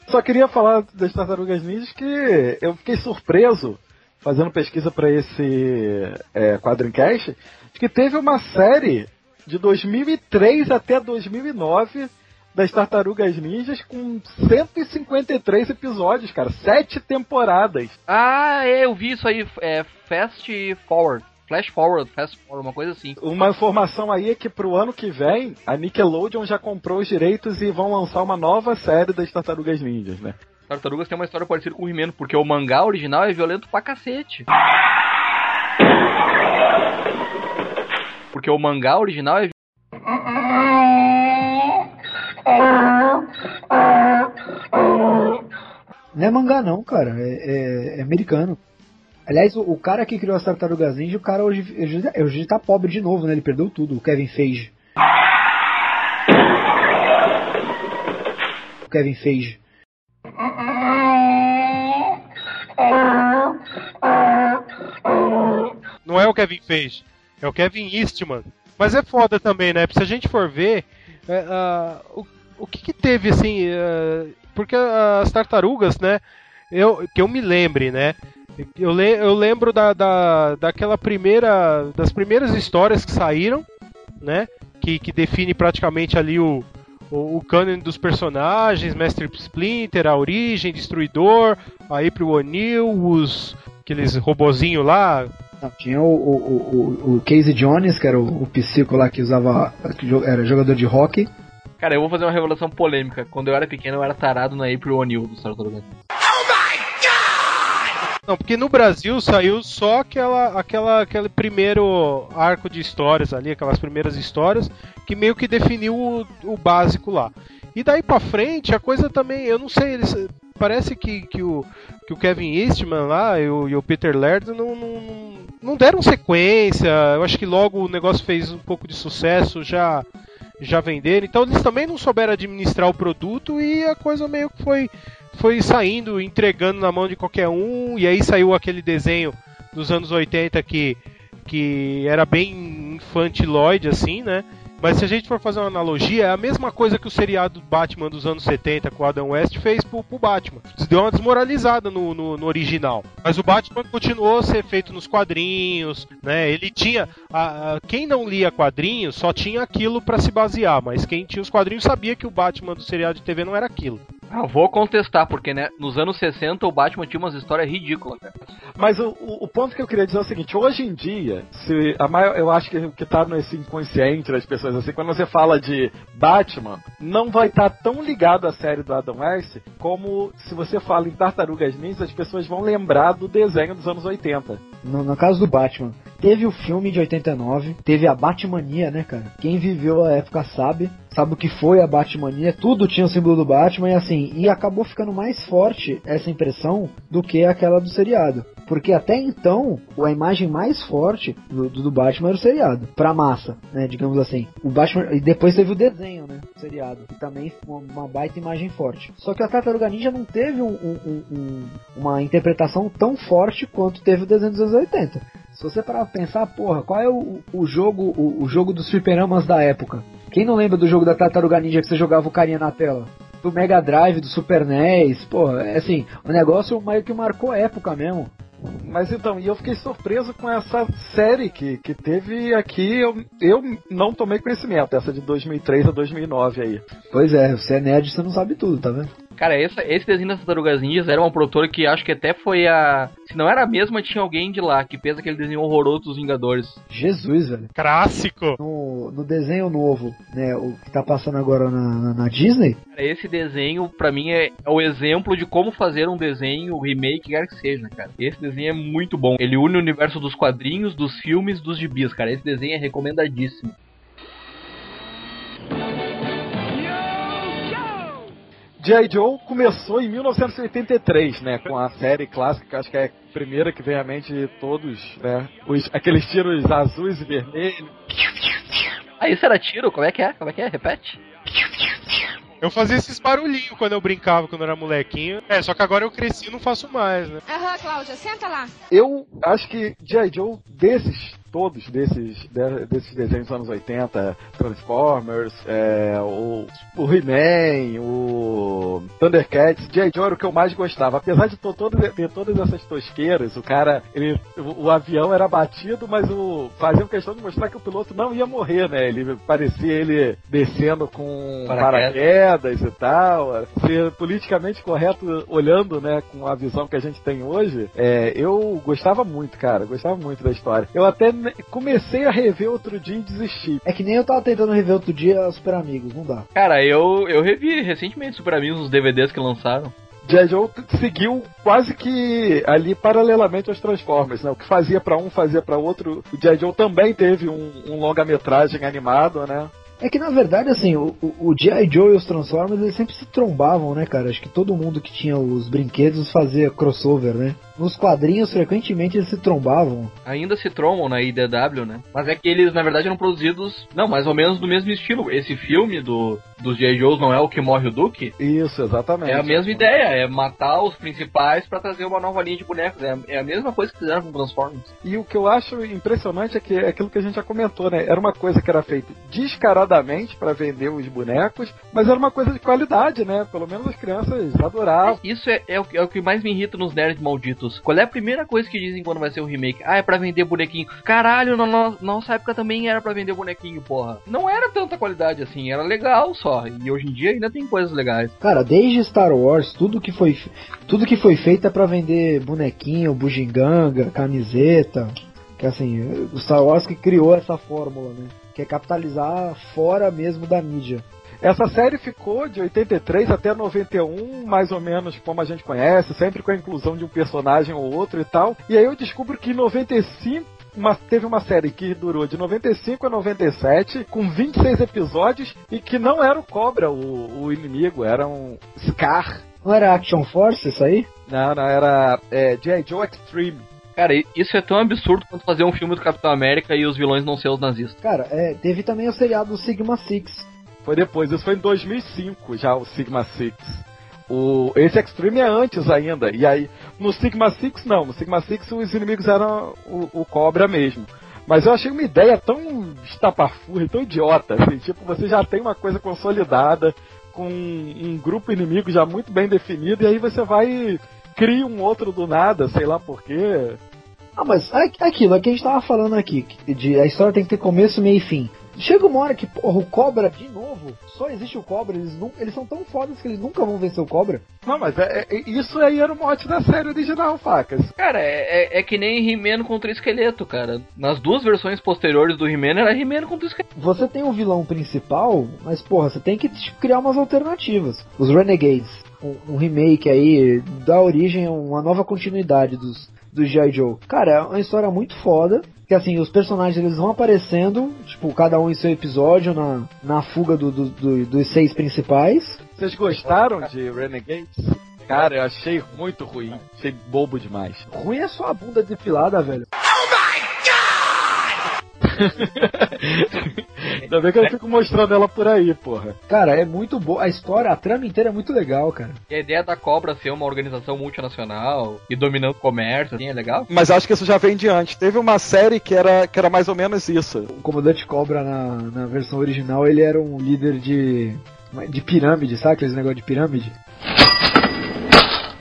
Só queria falar das Tartarugas Ninjas que eu fiquei surpreso fazendo pesquisa para esse é, Quadrincast, que teve uma série de 2003 até 2009 das Tartarugas Ninjas com 153 episódios, cara. Sete temporadas. Ah, é, eu vi isso aí. É Fast Forward. Flash Forward, Fast Forward, uma coisa assim. Uma informação aí é que pro ano que vem, a Nickelodeon já comprou os direitos e vão lançar uma nova série das Tartarugas Ninjas, né? Tartarugas tem uma história parecida com o He-Man, porque o mangá original é violento pra cacete. Porque o mangá original é Não é mangá não, cara. É, é- é americano. Aliás, o, o cara que criou as Tartarugas Ninja, o cara hoje, hoje, hoje tá pobre de novo, né? Ele perdeu tudo, o Kevin Feige. O Kevin Feige. Não é o Kevin Feige, é o Kevin Eastman. Mas é foda também, né? Se a gente for ver, é, ah, o, o que, que teve assim. ah, porque as tartarugas, né? Eu, que eu me lembre, né? Eu, le, eu lembro da, da, daquela primeira. das primeiras histórias que saíram, né? Que, que define praticamente ali o, o, o canon dos personagens, Mestre Splinter, a origem, Destruidor, aí pro O'Neill, os. aqueles robozinhos lá, Não, tinha o, o, o, o Casey Jones, que era o, o psico lá que usava. que era jogador de hockey. Cara, eu vou fazer uma revelação polêmica. Quando eu era pequeno, eu era tarado na April O'Neil do Tartarugas Ninja. Não, porque no Brasil saiu só aquela, aquela, aquele primeiro arco de histórias ali, aquelas primeiras histórias, que meio que definiu o, o básico lá. E daí pra frente, a coisa também, eu não sei, eles, parece que, que, o, que o Kevin Eastman lá e o, e o Peter Laird não, não, não- não deram sequência, eu acho que logo o negócio fez um pouco de sucesso, já, já venderam, então eles também não souberam administrar o produto e a coisa meio que foi foi saindo, entregando na mão de qualquer um, e aí saiu aquele desenho dos anos 80 que, que era bem infantiloide, assim, né? Mas se a gente for fazer uma analogia, é a mesma coisa que o seriado Batman dos anos 70 com o Adam West fez pro, pro Batman. Deu uma desmoralizada no, no, no original. Mas o Batman continuou a ser feito nos quadrinhos, né? Ele tinha. A, a- quem não lia quadrinhos só tinha aquilo pra se basear, mas quem tinha os quadrinhos sabia que o Batman do seriado de TV não era aquilo. Ah, vou contestar, porque né, nos anos 60 o Batman tinha umas histórias ridículas, cara. Mas o, o- o ponto que eu queria dizer é o seguinte: hoje em dia, se a maior, eu acho que o que tá nesse inconsciente das pessoas assim, quando você fala de Batman, não vai estar tão ligado à série do Adam West como se você fala em Tartarugas Ninja, as pessoas vão lembrar do desenho dos anos 80. No, no caso do Batman, teve o filme de 89, teve a Batmania, né, cara? Quem viveu a época sabe, sabe o que foi a Batmania, tudo tinha o símbolo do Batman e assim, e acabou ficando mais forte essa impressão do que aquela do seriado. Porque até então, a imagem mais forte do, do Batman era o seriado, pra massa, né, digamos assim. O Batman, e depois teve o desenho, né, o seriado, que também uma, uma baita imagem forte. Só que a Tartaruga Ninja não teve um- um- um- uma interpretação tão forte quanto teve o desenho dos anos 80. Se você parar pra pensar, porra, qual é o, o jogo o, o jogo dos fliperamas da época? Quem não lembra do jogo da Tartaruga Ninja que você jogava o carinha na tela? Do Mega Drive, do Super NES, porra, é assim, o negócio meio que marcou época mesmo. Mas então, e eu fiquei surpreso com essa série que, que teve aqui. Eu, eu não tomei conhecimento, essa de 2003 a 2009 aí. Pois é, você é nerd, você não sabe tudo, tá vendo? Cara, essa, esse desenho das Tartarugas Ninjas era uma produtora que acho que até foi a. Se não era a mesma, tinha alguém de lá que fez aquele desenho horroroso dos Vingadores. Jesus, velho. Clássico! No, no desenho novo, né, o que tá passando agora na, na- na Disney, Cara, esse desenho, pra mim, é, é o exemplo de como fazer um desenho, remake, quer que seja, cara. Esse desenho é muito bom. Ele une o universo dos quadrinhos, dos filmes, dos gibis, cara. Esse desenho é recomendadíssimo. G.I. Joe começou em 1983, né? Com a série clássica, que acho que é a primeira que vem à mente de todos, né? Os, aqueles tiros azuis e vermelhos. Ah, isso era tiro? Como é que é? Como é que é? Repete. Eu fazia esses barulhinhos quando eu brincava, quando eu era molequinho. É, só que agora eu cresci e não faço mais, né? Aham, Cláudia, senta lá. Eu acho que G.I. Joe, desses todos desses, de- desses desenhos dos anos 80, Transformers, é, o, o He-Man, o Thundercats, J. Joe era o que eu mais gostava. Apesar de to- todas, ter todas essas tosqueiras, o cara, ele, o, o avião era batido, mas o faziam questão de mostrar que o piloto não ia morrer, né? Ele parecia ele descendo com Paraquedas. paraquedas e tal. Ser politicamente correto olhando, né, com a visão que a gente tem hoje, é, eu gostava muito, cara, gostava muito da história. Eu até comecei a rever outro dia e desisti. É que nem eu tava tentando rever outro dia Super Amigos, não dá. Cara, eu, eu revi recentemente Super Amigos, os DVDs que lançaram. G.I. Joe seguiu quase que ali paralelamente aos Transformers, né? O que fazia pra um, fazia pra outro. O G.I. Joe também teve um, um longa-metragem animado, né? É que na verdade, assim, o, o, G.I. Joe e os Transformers eles sempre se trombavam, né, cara? Acho que todo mundo que tinha os brinquedos fazia crossover, né? Nos quadrinhos, frequentemente eles se trombavam. Ainda se trombam na IDW, né? Mas é que eles, na verdade, eram produzidos, não, mais ou menos do mesmo estilo. Esse filme do, dos G.I. Joes não é o que morre o Duke? Isso, exatamente. É a mesma ideia, é matar os principais pra trazer uma nova linha de bonecos. É, é a mesma coisa que fizeram com Transformers. E o que eu acho impressionante é que é aquilo que a gente já comentou, né? Era uma coisa que era feita descaradamente pra vender os bonecos, mas era uma coisa de qualidade, né? Pelo menos as crianças adoravam. Isso é, é, o, que- é o que mais me irrita nos nerds malditos. Qual é a primeira coisa que dizem quando vai ser um remake? Ah, é pra vender bonequinho. Caralho, na no- nossa época também era pra vender bonequinho, porra. Não era tanta qualidade assim, era legal só. E hoje em dia ainda tem coisas legais. Cara, desde Star Wars, tudo que foi, tudo que foi feito é pra vender bonequinho, bugiganga, camiseta. Que assim, o Star Wars que criou essa fórmula, né? Que é capitalizar fora mesmo da mídia. Essa série ficou de 83 até 91, mais ou menos como a gente conhece, sempre com a inclusão de um personagem ou outro e tal. E aí eu descubro que em 95 uma- teve uma série que durou de 95 a 97, com 26 episódios, e que não era o Cobra o, o inimigo, era um Scar. Não era Action Force isso aí? Não, não, era é, G.I. Joe Extreme. Cara, isso é tão absurdo quanto fazer um filme do Capitão América e os vilões não ser os nazistas. Cara, é, teve também o seriado Sigma Six. Foi depois, isso foi em 2005 já o Sigma Six. O, esse Extreme é antes ainda. E aí, no Sigma Six não, no Sigma Six os inimigos eram o, o Cobra mesmo. Mas eu achei uma ideia tão estapafúrdia, tão idiota, assim, tipo, você já tem uma coisa consolidada, com um grupo inimigo já muito bem definido, e aí você vai e cria um outro do nada, sei lá porquê. Ah, mas é aquilo, é que a gente tava falando aqui, de, a história tem que ter começo, meio e fim. Chega uma hora que, porra, o Cobra, de novo, só existe o Cobra, eles, nu- eles são tão fodas que eles nunca vão vencer o Cobra. Não, mas é, é- isso aí era o mote da série original, Facas. Cara, é, é, é que nem He-Man contra esqueleto, cara. Nas duas versões posteriores do He-Man era He-Man contra esqueleto. Você tem o vilão principal, mas, porra, você tem que tipo, criar umas alternativas. Os Renegades, um, um remake aí, dá origem a uma nova continuidade dos, do G.I. Joe. Cara, é uma história muito foda. Que assim, os personagens eles vão aparecendo, tipo, cada um em seu episódio, na, na fuga do- do- do- dos seis principais. Vocês gostaram de Renegades? Cara, eu achei muito ruim. Achei bobo demais. Ruim é só a bunda depilada, velho. Ainda bem que eu fico mostrando ela por aí, porra. Cara, é muito boa. A história, a trama inteira é muito legal, cara. E a ideia da Cobra ser uma organização multinacional e dominando o comércio, assim, é legal? Mas acho que isso já vem de antes. Teve uma série que era, que era mais ou menos isso. O comandante Cobra na, na versão original, ele era um líder de. de pirâmide, sabe aqueles negócio de pirâmide?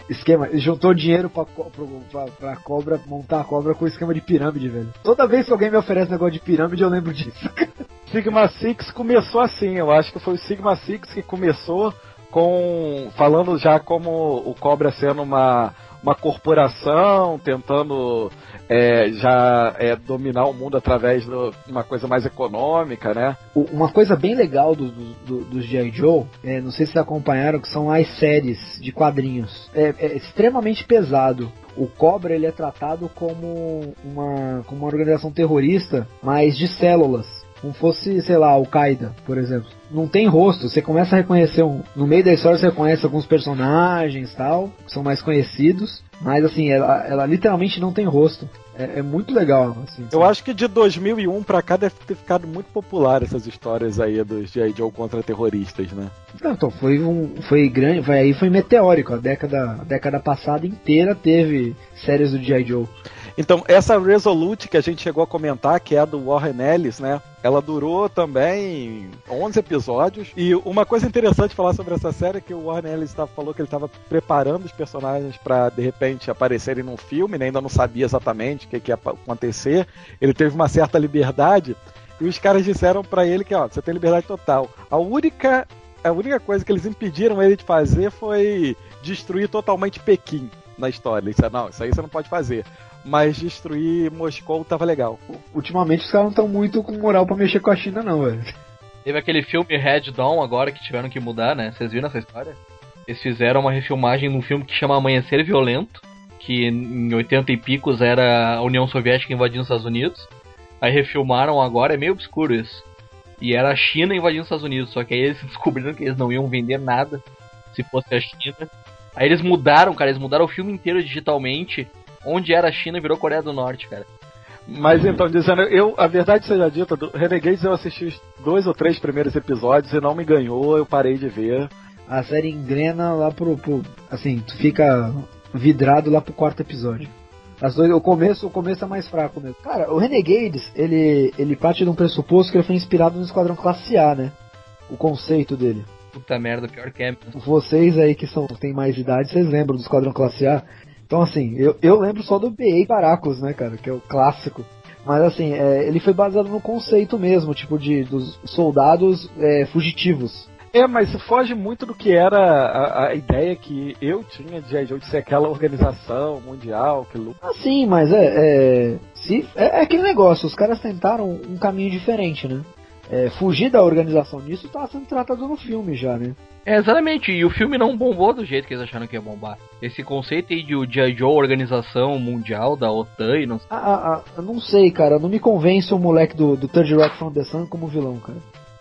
Esquema, juntou dinheiro pra, pra, pra cobra montar a cobra com esquema de pirâmide, velho. Toda vez que alguém me oferece negócio de pirâmide, eu lembro disso. (laughs) Sigma Six começou assim, eu acho que foi o Sigma Six que começou com. falando já como o Cobra sendo uma, uma corporação, tentando é, já é, dominar o mundo através de uma coisa mais econômica, né? Uma coisa bem legal do, do, do, dos G.I. Joe, é, não sei se vocês acompanharam, que são as séries de quadrinhos. É, é extremamente pesado. O Cobra ele é tratado como uma, como uma organização terrorista, mas de células. Como fosse, sei lá, Al-Qaeda, por exemplo. Não tem rosto, você começa a reconhecer. Um, no meio da história você reconhece alguns personagens tal, que são mais conhecidos. Mas assim, ela, ela literalmente não tem rosto. É, é muito legal, assim. Eu acho que de 2001 pra cá deve ter ficado muito popular essas histórias aí dos G.I. Joe contra terroristas, né? Não, então, foi um. Foi grande. Foi, aí foi meteórico. A década, a década passada inteira teve séries do G.I. Joe. Então, essa Resolute que a gente chegou a comentar, que é a do Warren Ellis, né? Ela durou também 11 episódios. E uma coisa interessante falar sobre essa série é que o Warren Ellis tá, falou que ele estava preparando os personagens para de repente aparecerem num filme, né? ainda não sabia exatamente o que, que ia acontecer. Ele teve uma certa liberdade. E os caras disseram para ele que, ó, você tem liberdade total. A única a única coisa que eles impediram ele de fazer foi destruir totalmente Pequim na história. Ele disse, não, isso aí você não pode fazer. Mas destruir Moscou tava legal. Ultimamente os caras não estão muito com moral para mexer com a China, não, velho. Teve aquele filme Red Dawn agora que tiveram que mudar, né? Vocês viram essa história? Eles fizeram uma refilmagem num filme que chama Amanhecer Violento, que em 80 e picos era a União Soviética invadindo os Estados Unidos. Aí refilmaram agora, é meio obscuro isso. E era a China invadindo os Estados Unidos, só que aí eles (laughs) descobriram que eles não iam vender nada se fosse a China. Aí eles mudaram, cara, eles mudaram o filme inteiro digitalmente. Onde era a China virou Coreia do Norte, cara. Mas então, dizendo, eu, a verdade seja dita, do Renegades eu assisti os dois ou três primeiros episódios e não me ganhou, eu parei de ver. A série engrena lá pro, pro assim, tu fica vidrado lá pro quarto episódio. As dois, o começo, o começo é mais fraco mesmo. Cara, o Renegades, ele, ele parte de um pressuposto que ele foi inspirado no Esquadrão Classe A, né? O conceito dele. Puta merda, pior que é. Vocês aí que são, têm mais idade, vocês lembram do Esquadrão Classe A? Então, assim, eu, eu lembro só do BA Paracos, né, cara, que é o clássico. Mas, assim, é, ele foi baseado no conceito mesmo, tipo, de dos soldados é, fugitivos. É, mas foge muito do que era a, a ideia que eu tinha de Joe de ser aquela organização mundial que luta. Ah, sim, mas é, é, se, é, é aquele negócio, os caras tentaram um caminho diferente, né? É, fugir da organização nisso tá sendo tratado no filme já, né? É, exatamente, e o filme não bombou do jeito que eles acharam que ia bombar. Esse conceito aí de o G.I. Joe, organização mundial da OTAN e não ah, ah, ah, eu não sei, cara, não me convence o moleque do, do Third Rock from the Sun como vilão, cara.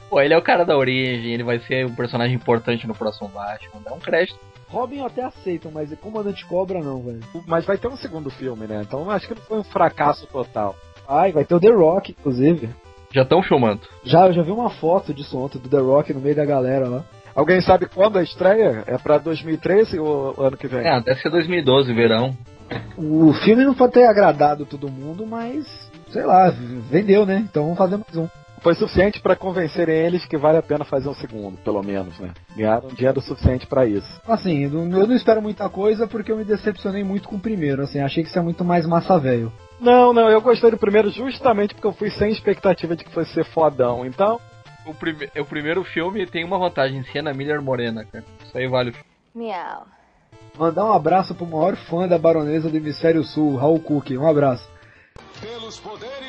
Pô, ele é o cara da origem, ele vai ser um personagem importante no próximo Batman, dá um crédito. Robin eu até aceito, mas Comandante Cobra não, velho. Mas vai ter um segundo filme, né? Então acho que não foi um fracasso total. Ai, vai ter o The Rock, inclusive. Já estão filmando. Já, eu já vi uma foto disso ontem, do The Rock no meio da galera lá. Alguém sabe quando a estreia? É pra 2013 ou ano que vem? É, deve ser 2012, verão. O filme não pode ter agradado todo mundo, mas, sei lá, vendeu, né? Então vamos fazer mais um foi suficiente para convencerem eles que vale a pena fazer um segundo, pelo menos, né? Ganharam dinheiro suficiente para isso. Assim, eu não espero muita coisa porque eu me decepcionei muito com o primeiro, assim, achei que isso é muito mais massa velho. Não, não, eu gostei do primeiro justamente porque eu fui sem expectativa de que fosse ser fodão, então... O, prime o primeiro filme tem uma vantagem, Sienna Miller morena, cara. Isso aí vale o filme. Miau. Mandar um abraço pro maior fã da baronesa do hemisfério sul, Raul Cook. Um abraço. Pelos poderes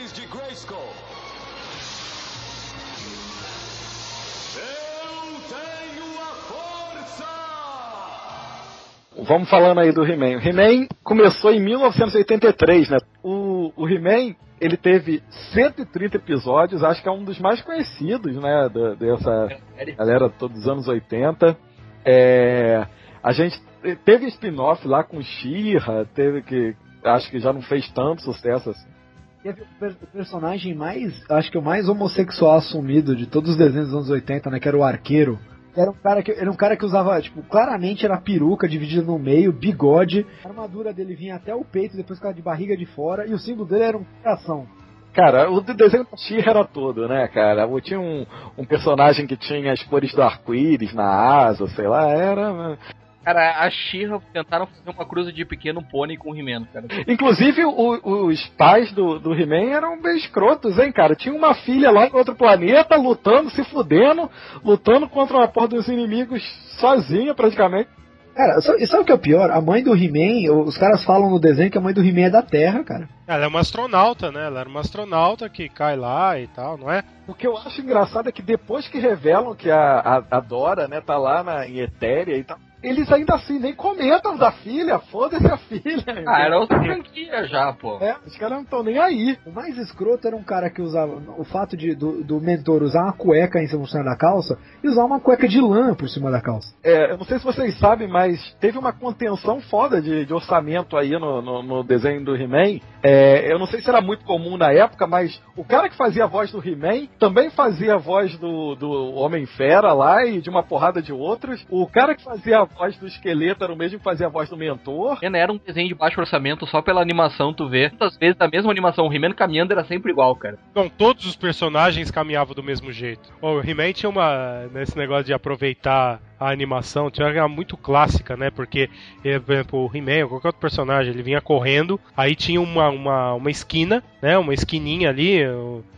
Vamos falando aí do He-Man. O He-Man começou em 1983, né? O, o He-Man, ele teve 130 episódios, acho que é um dos mais conhecidos, né? Da, dessa galera dos anos 80. É, a gente teve spin-off lá com She-Ra, teve que. Acho que já não fez tanto sucesso assim. Teve o personagem mais, acho que o mais homossexual assumido de todos os desenhos dos anos 80, né? Que era o arqueiro. Era um cara que, era um cara que usava, tipo, claramente era peruca dividida no meio, bigode. A armadura dele vinha até o peito, depois ficava de barriga de fora, e o símbolo dele era um coração. Cara, o desenho da era todo, né, cara? Tinha um, um personagem que tinha as cores do arco-íris na asa, sei lá, era. Cara, a Shira tentaram fazer uma cruza de pequeno pônei com o He-Man, cara. Inclusive, o, os pais do, do He-Man eram bem escrotos, hein, cara? Tinha uma filha lá em outro planeta, lutando, se fudendo, lutando contra uma porra dos inimigos sozinha, praticamente. Cara, e sabe o que é o pior? A mãe do He-Man, os caras falam no desenho que a mãe do He-Man é da Terra, cara. Ela é uma astronauta, né? Ela era uma astronauta que cai lá e tal, não é? O que eu acho engraçado é que depois que revelam que a, a, a Dora, né, tá lá na, em Etéria e tal, eles ainda assim nem comentam da filha, foda-se a filha. Ah, era outra franquia já, pô. É, os caras não estão nem aí. O mais escroto era um cara que usava o fato de, do, do mentor usar uma cueca em cima da calça e usar uma cueca de lã por cima da calça. É, eu não sei se vocês sabem, mas teve uma contenção foda de, de orçamento aí no, no, no desenho do He-Man. É, É, eu não sei se era muito comum na época, mas o cara que fazia a voz do He-Man também fazia a voz do, do Homem-Fera lá e de uma porrada de outros. O cara que fazia a voz do esqueleto era o mesmo que fazia a voz do mentor. Era um desenho de baixo orçamento só pela animação, tu vê. Muitas vezes a mesma animação, o He-Man caminhando era sempre igual, cara. Não, todos os personagens caminhavam do mesmo jeito. O He-Man tinha uma. nesse negócio de aproveitar a animação, tinha uma muito clássica, né? Porque, eh, por exemplo, o He-Man ou qualquer outro personagem, ele vinha correndo, aí tinha uma, uma, uma esquina, né? Uma esquininha ali,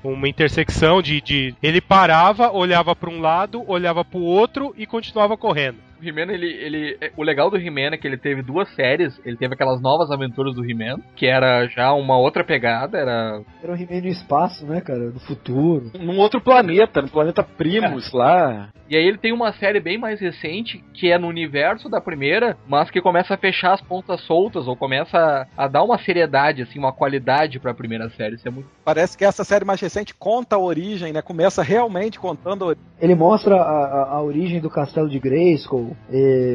uma intersecção de. de... Ele parava, olhava para um lado, olhava para o outro e continuava correndo. O He-Man, ele, ele. O legal do He-Man é que ele teve duas séries. Ele teve aquelas novas aventuras do He-Man, que era já uma outra pegada, era. Era o He-Man no espaço, né, cara? No futuro. Num outro planeta, no planeta Primus é. lá. E aí ele tem uma série bem mais recente, que é no universo da primeira, mas que começa a fechar as pontas soltas, ou começa a, a dar uma seriedade, assim, uma qualidade pra primeira série. Isso é muito... Parece que essa série mais recente conta a origem, né? Começa realmente contando a Ele mostra a, a, a origem do castelo de Grayskull,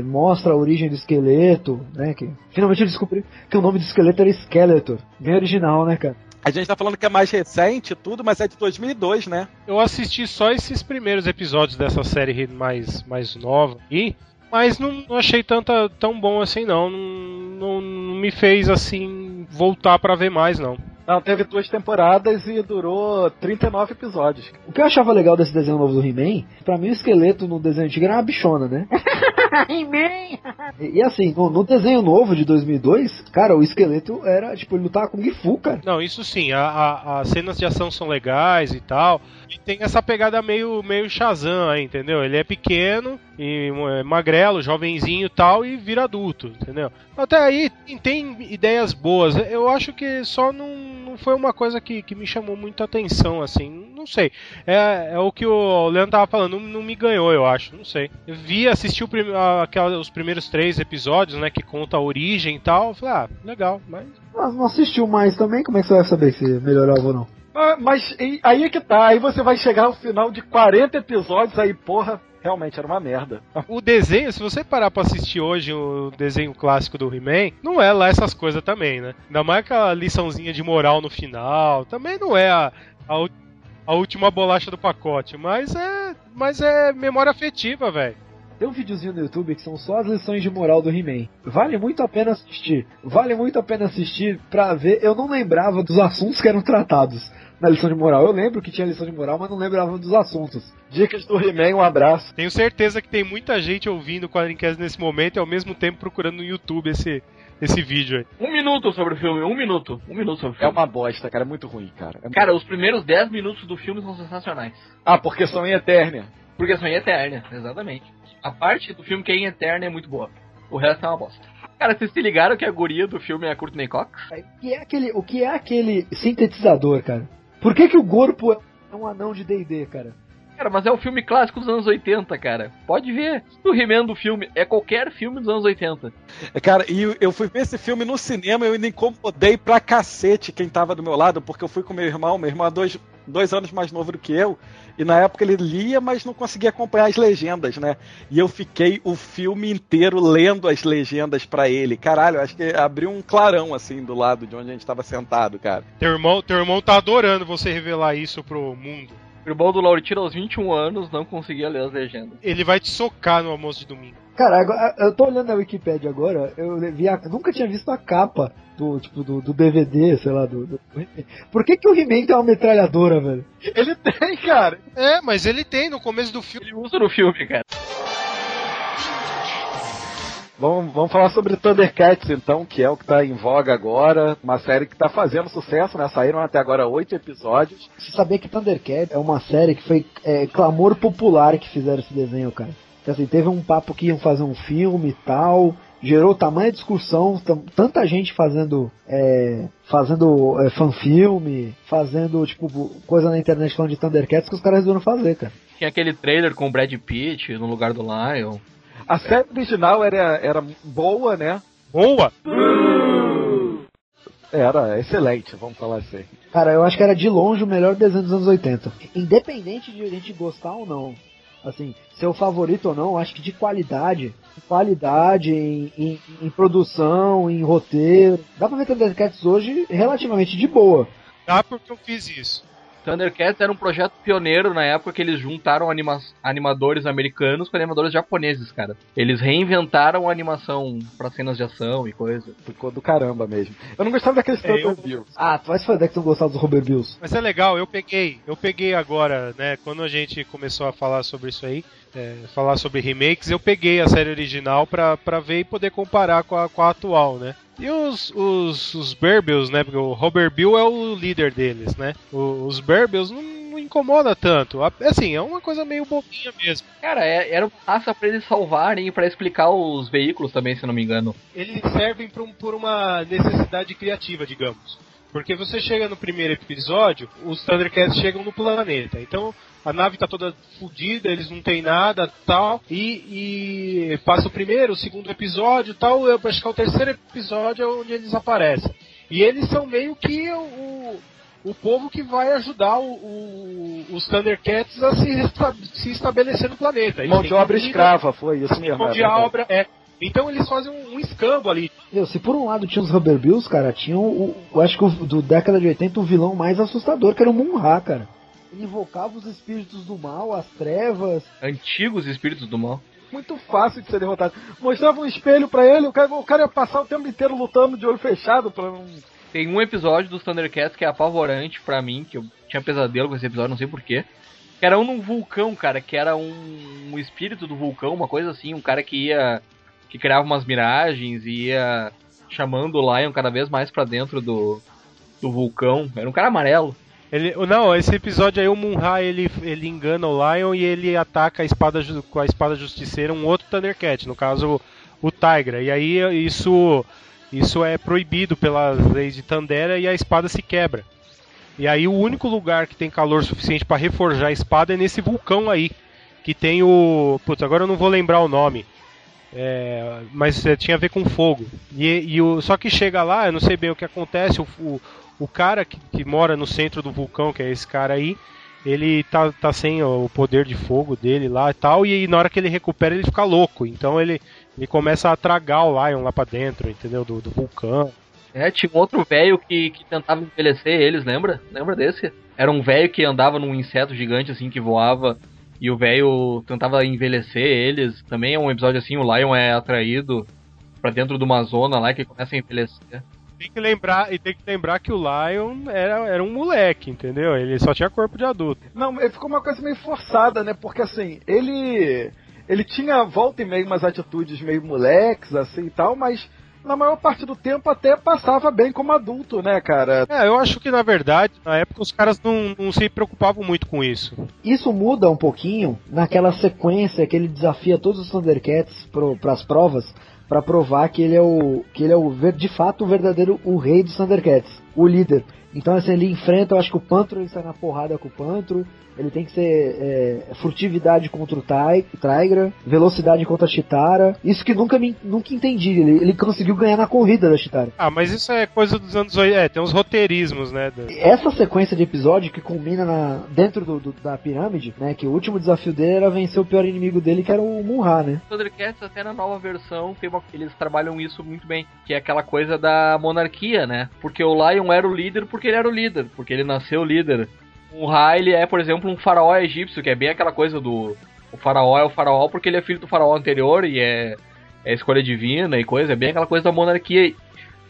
mostra a origem do esqueleto, né? Que finalmente eu descobri que o nome do esqueleto era Skeletor. Bem original, né, cara? A gente tá falando que é mais recente tudo, mas é de 2002, né? Eu assisti só esses primeiros episódios dessa série mais, mais nova e mas não, não achei tanta, tão bom assim não. Não, não, não me fez assim voltar para ver mais não. Não, teve duas temporadas e durou 39 episódios. O que eu achava legal desse desenho novo do He-Man, pra mim o esqueleto no desenho antigo era uma bichona, né? (laughs) He-Man! e, e, assim, no, no, desenho novo de 2002, cara, o esqueleto era, tipo, ele lutava com Gifu, cara. Não, isso sim, a, a, as cenas de ação são legais e tal. E tem essa pegada meio, meio Shazam aí, entendeu? Ele é pequeno e é magrelo, jovenzinho e tal, e vira adulto, entendeu? Até aí tem ideias boas. Eu acho que só não não foi uma coisa que, que me chamou muita atenção, assim. Não sei. É, é o que o Leandro tava falando, não, não me ganhou, eu acho. Não sei. Eu vi, assisti o prim, aquela, os primeiros três episódios, né? Que conta a origem e tal. Eu falei, ah, legal, mas. Mas não assistiu mais também? Como é que você vai saber se melhorava ou não? Ah, mas aí é que tá, aí você vai chegar ao final de 40 episódios, aí, porra, realmente era uma merda. (laughs) O desenho, se você parar pra assistir hoje o desenho clássico do He-Man, não é lá essas coisas também, né? Ainda mais aquela liçãozinha de moral no final, também não é a, a, a última bolacha do pacote, mas é, mas é memória afetiva, velho. Tem um videozinho no YouTube que são só as lições de moral do He-Man. Vale muito a pena assistir. Vale muito a pena assistir pra ver. Eu não lembrava dos assuntos que eram tratados na lição de moral. Eu lembro que tinha lição de moral, mas não lembrava dos assuntos. Dicas do He-Man, um abraço. Tenho certeza que tem muita gente ouvindo o Quadrincast nesse momento e ao mesmo tempo procurando no YouTube esse, esse vídeo aí. Um minuto sobre o filme, um minuto. Um minuto sobre o filme. É uma bosta, cara, é muito ruim, cara. É cara, muito... os primeiros 10 minutos do filme são sensacionais. Ah, porque são em Eternia. Porque são em Eternia, exatamente. A parte do filme que é em Eternia é muito boa. O resto é uma bosta. Cara, vocês se ligaram que a guria do filme é a Courtney Cox? O que é aquele, o que é aquele sintetizador, cara? Por que, que o corpo é um anão de D&D, cara? Cara, mas é um filme clássico dos anos 80, cara. Pode ver. O He-Man do filme é qualquer filme dos anos 80. É, cara, e eu fui ver esse filme no cinema e eu ainda incomodei pra cacete quem tava do meu lado, porque eu fui com meu irmão, meu irmão é dois, dois anos mais novo do que eu, e na época ele lia, mas não conseguia acompanhar as legendas, né? E eu fiquei o filme inteiro lendo as legendas para ele. Caralho, acho que abriu um clarão assim do lado de onde a gente tava sentado, cara. Teu irmão, teu irmão tá adorando você revelar isso pro mundo. O irmão do Lauritino, aos 21 anos, não conseguia ler as legendas. Ele vai te socar no almoço de domingo. Cara, agora, eu tô olhando a Wikipedia agora, eu vi a, nunca tinha visto a capa do, tipo, do, do DVD, sei lá, do, do... Por que que o He-Man tem uma metralhadora, velho? Ele tem, cara! É, mas ele tem no começo do filme. Ele usa no filme, cara. Vamos, vamos falar sobre Thundercats, então, que é o que está em voga agora. Uma série que está fazendo sucesso, né? Saíram até agora oito episódios. Você sabia que Thundercats é uma série que foi é, clamor popular que fizeram esse desenho, cara? Então, assim, teve um papo que iam fazer um filme e tal. Gerou tamanha discussão, tanta gente fazendo é, fazendo é, fanfilme, fazendo tipo coisa na internet falando de Thundercats que os caras resolveram fazer, cara. Tinha aquele trailer com o Brad Pitt no lugar do Lion. A série original era, era boa, né? Boa! Era excelente, vamos falar assim. Cara, eu acho que era de longe o melhor desenho dos anos 80. Independente de a gente gostar ou não. Assim, seu favorito ou não, acho que de qualidade, qualidade em, em, em produção, em roteiro, dá pra ver Thundercats hoje relativamente de boa. Dá porque eu fiz isso. Thundercats era um projeto pioneiro na época que eles juntaram anima animadores americanos com animadores japoneses, cara. Eles reinventaram a animação pra cenas de ação e coisa. Ficou do caramba mesmo. Eu não gostava daqueles É, eu- Bills. Ah, tu vai se fazer que tu não gostava dos Robert Bills. Mas é legal, eu peguei, eu peguei agora, né, quando a gente começou a falar sobre isso aí, é, falar sobre remakes, eu peguei a série original pra, pra ver e poder comparar com a, com a atual, né. E os, os, os Berbils, né, porque o Robert Bill é o líder deles, né, O- os Berbils não, não incomoda tanto, assim, é uma coisa meio bobinha mesmo. Cara, é- era massa pra eles salvarem e pra explicar os veículos também, se não me engano. eles servem por, um- por uma necessidade criativa, digamos. Porque você chega no primeiro episódio, os Thundercats chegam no planeta. Então a nave tá toda fodida, eles não tem nada tal. E, e passa o primeiro, o segundo episódio tal. Eu acho que é o terceiro episódio é onde eles aparecem. E eles são meio que o, o povo que vai ajudar o- o- os Thundercats a se, resta- se estabelecer no planeta. Eles Mão de obra comida, escrava, foi isso mesmo. Mão é de obra, é. Então eles fazem um, um escambo ali. Meu, se por um lado tinha os Rubber Bills, cara, tinha o, o- eu acho que o, do década de 80 o vilão mais assustador, que era o Munra, cara. Invocava os espíritos do mal, as trevas. Antigos espíritos do mal. Muito fácil de ser derrotado. Mostrava um espelho pra ele, o cara, o cara ia passar o tempo inteiro lutando de olho fechado pra não. Tem um episódio dos Thundercats que é apavorante pra mim, que eu tinha pesadelo com esse episódio, não sei porquê. Que era um num vulcão, cara, que era um, um espírito do vulcão, uma coisa assim, um cara que ia. que criava umas miragens e ia chamando o Lion cada vez mais pra dentro do, do vulcão. Era um cara amarelo. Ele, não, esse episódio aí o Munra ele, ele engana o Lion e ele ataca a espada com a espada justiceira um outro Thundercat, no caso o Tigra. E aí isso isso é proibido pelas leis de Tandera e a espada se quebra. E aí o único lugar que tem calor suficiente para reforjar a espada é nesse vulcão aí, que tem o, putz, agora eu não vou lembrar o nome. É, mas é, tinha a ver com fogo. E, e o, só que chega lá, eu não sei bem o que acontece, o, o, o cara que, que mora no centro do vulcão, que é esse cara aí, ele tá, tá sem o poder de fogo dele lá e tal, e na hora que ele recupera ele fica louco. Então ele, ele começa a tragar o Lion lá pra dentro, entendeu? Do, do vulcão. É, tinha um outro velho que, que tentava envelhecer eles, lembra? Lembra desse? Era um velho que andava num inseto gigante assim que voava e o velho tentava envelhecer eles. Também é um episódio assim, o Lion é atraído pra dentro de uma zona lá que começa a envelhecer. Tem que lembrar, e tem que lembrar que o Lion era, era um moleque, entendeu? Ele só tinha corpo de adulto. Não, ele ficou uma coisa meio forçada, né? Porque assim, ele. Ele tinha volta e meio umas atitudes meio moleques, assim e tal, mas na maior parte do tempo até passava bem como adulto, né, cara? É, eu acho que na verdade, na época os caras não, não se preocupavam muito com isso. Isso muda um pouquinho naquela sequência que ele desafia todos os Thundercats para as provas para provar que ele é o que ele é o de fato o verdadeiro o rei dos Thundercats, o líder. Então assim, ele enfrenta, eu acho que o Pantro ele sai na porrada com o Pantro, ele tem que ser é, furtividade contra o Tai- Tigra, velocidade contra a Chitara. Isso que nunca me, nunca entendi, ele, ele conseguiu ganhar na corrida da Chitara. Ah, mas isso é coisa dos anos 80. É, tem uns roteirismos, né? Essa sequência de episódio que culmina na, dentro do, do- da pirâmide, né? Que o último desafio dele era vencer o pior inimigo dele, que era o Munra, né? Thundercats até na nova versão tem uma, eles trabalham isso muito bem, que é aquela coisa da monarquia, né? Porque o Lion era o líder porque ele era o líder, porque ele nasceu líder. O Ra, ele é, por exemplo, um faraó egípcio, que é bem aquela coisa do o faraó é o faraó porque ele é filho do faraó anterior e é, é escolha divina e coisa, é bem aquela coisa da monarquia.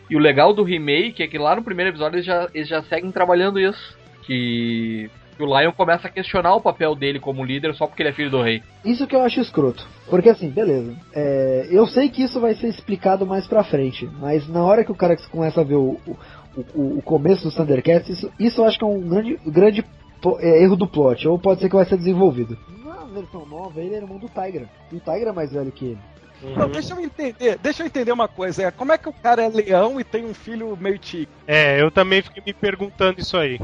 E o legal do remake é que lá no primeiro episódio eles já, eles já seguem trabalhando isso, que o Lion começa a questionar o papel dele como líder só porque ele é filho do rei. Isso que eu acho escroto. Porque assim, beleza. É, eu sei que isso vai ser explicado mais pra frente. Mas na hora que o cara começa a ver o, o- o começo dos Thundercats, isso, isso eu acho que é um grande, grande é, erro do plot. Ou pode ser que vai ser desenvolvido. Na versão nova, ele era irmão do Tigra. E o Tigra é mais velho que ele. Não, deixa eu entender, deixa eu entender uma coisa. É, como é que o cara é leão e tem um filho meio tigre? É, eu também fiquei me perguntando isso aí.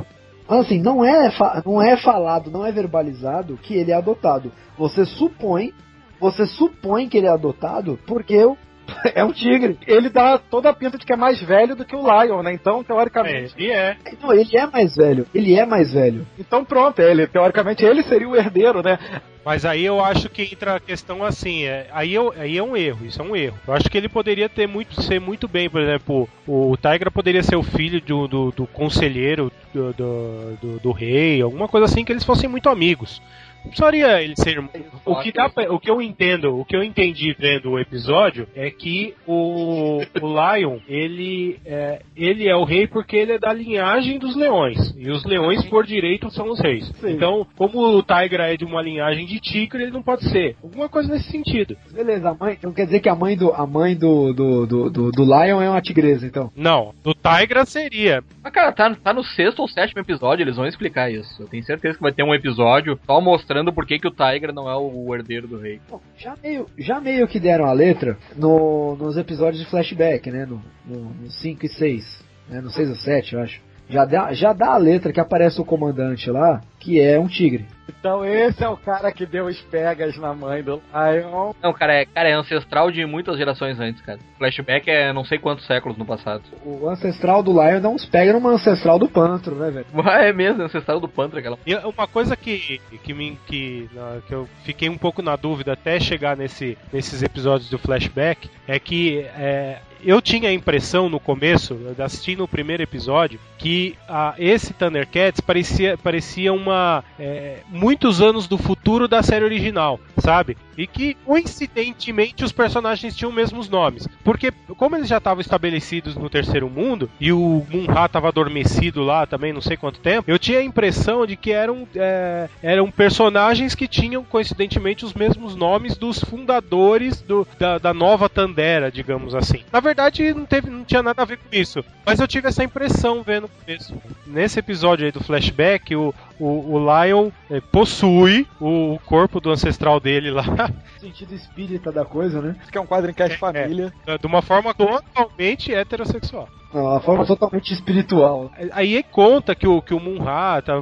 Assim, não é, não é falado, não é verbalizado que ele é adotado. Você supõe, você supõe que ele é adotado porque o (laughs) É um tigre. Ele dá toda a pinta de que é mais velho do que o Lion, né? Então, teoricamente. E é. Não, ele é mais velho. Ele é mais velho. Então pronto, ele, teoricamente ele seria o herdeiro, né? Mas aí eu acho que entra a questão assim, é, aí, eu, aí é um erro, isso é um erro. Eu acho que ele poderia ter muito, ser muito bem, por exemplo, o, o Tigra poderia ser o filho do, do, do conselheiro do, do, do, do rei, alguma coisa assim, que eles fossem muito amigos. Precisaria ele ser. O que, dá pra- o que eu entendo, o que eu entendi vendo o episódio é que o, o Lion, ele é, ele é o rei porque ele é da linhagem dos leões. E os leões, por direito, são os reis. Então, como o Tigra é de uma linhagem de tigre, ele não pode ser. Alguma coisa nesse sentido. Beleza, a mãe. Então quer dizer que a mãe do, a mãe do, do, do, do, do Lion é uma tigresa, então. Não, do Tigra seria. Mas, cara, tá, tá no sexto ou sétimo episódio, eles vão explicar isso. Eu tenho certeza que vai ter um episódio só mostrando por que, que o Tiger não é o herdeiro do rei. Bom, já meio, já meio que deram a letra no, nos episódios de flashback, né? No, no, no 5 e 6. Né, no 6 ou 7, eu acho. Já dá, já dá a letra que aparece o comandante lá, que é um tigre. Então esse é o cara que deu os pegas na mãe do Lion. Não, cara, é, cara, é ancestral de muitas gerações antes, cara. Flashback é não sei quantos séculos no passado. O ancestral do Lion dá uns pega numa ancestral do Pantro, né, velho? (laughs) É mesmo, é ancestral do Panther, aquela. E uma coisa que, que, me, que, que eu fiquei um pouco na dúvida até chegar nesse, nesses episódios do flashback é que é, eu tinha a impressão no começo, assistindo o primeiro episódio, que ah, esse Thundercats parecia, parecia uma. É, muitos anos do futuro da série original, sabe? E que coincidentemente os personagens tinham os mesmos nomes. Porque, como eles já estavam estabelecidos no terceiro mundo, e o Munra estava adormecido lá também, não sei quanto tempo, eu tinha a impressão de que eram, é, eram personagens que tinham coincidentemente os mesmos nomes dos fundadores do, da, da nova Tandera, digamos assim. Na verdade, não, teve, não tinha nada a ver com isso. Mas eu tive essa impressão vendo começo. Nesse episódio aí do flashback, o, o, o Lion eh, possui o, o corpo do ancestral dele lá. (laughs) Sentido espírita da coisa, né? Que é um quadro em cast família. De uma forma totalmente heterossexual. Uma forma totalmente espiritual. Aí conta que o, que o Munra tá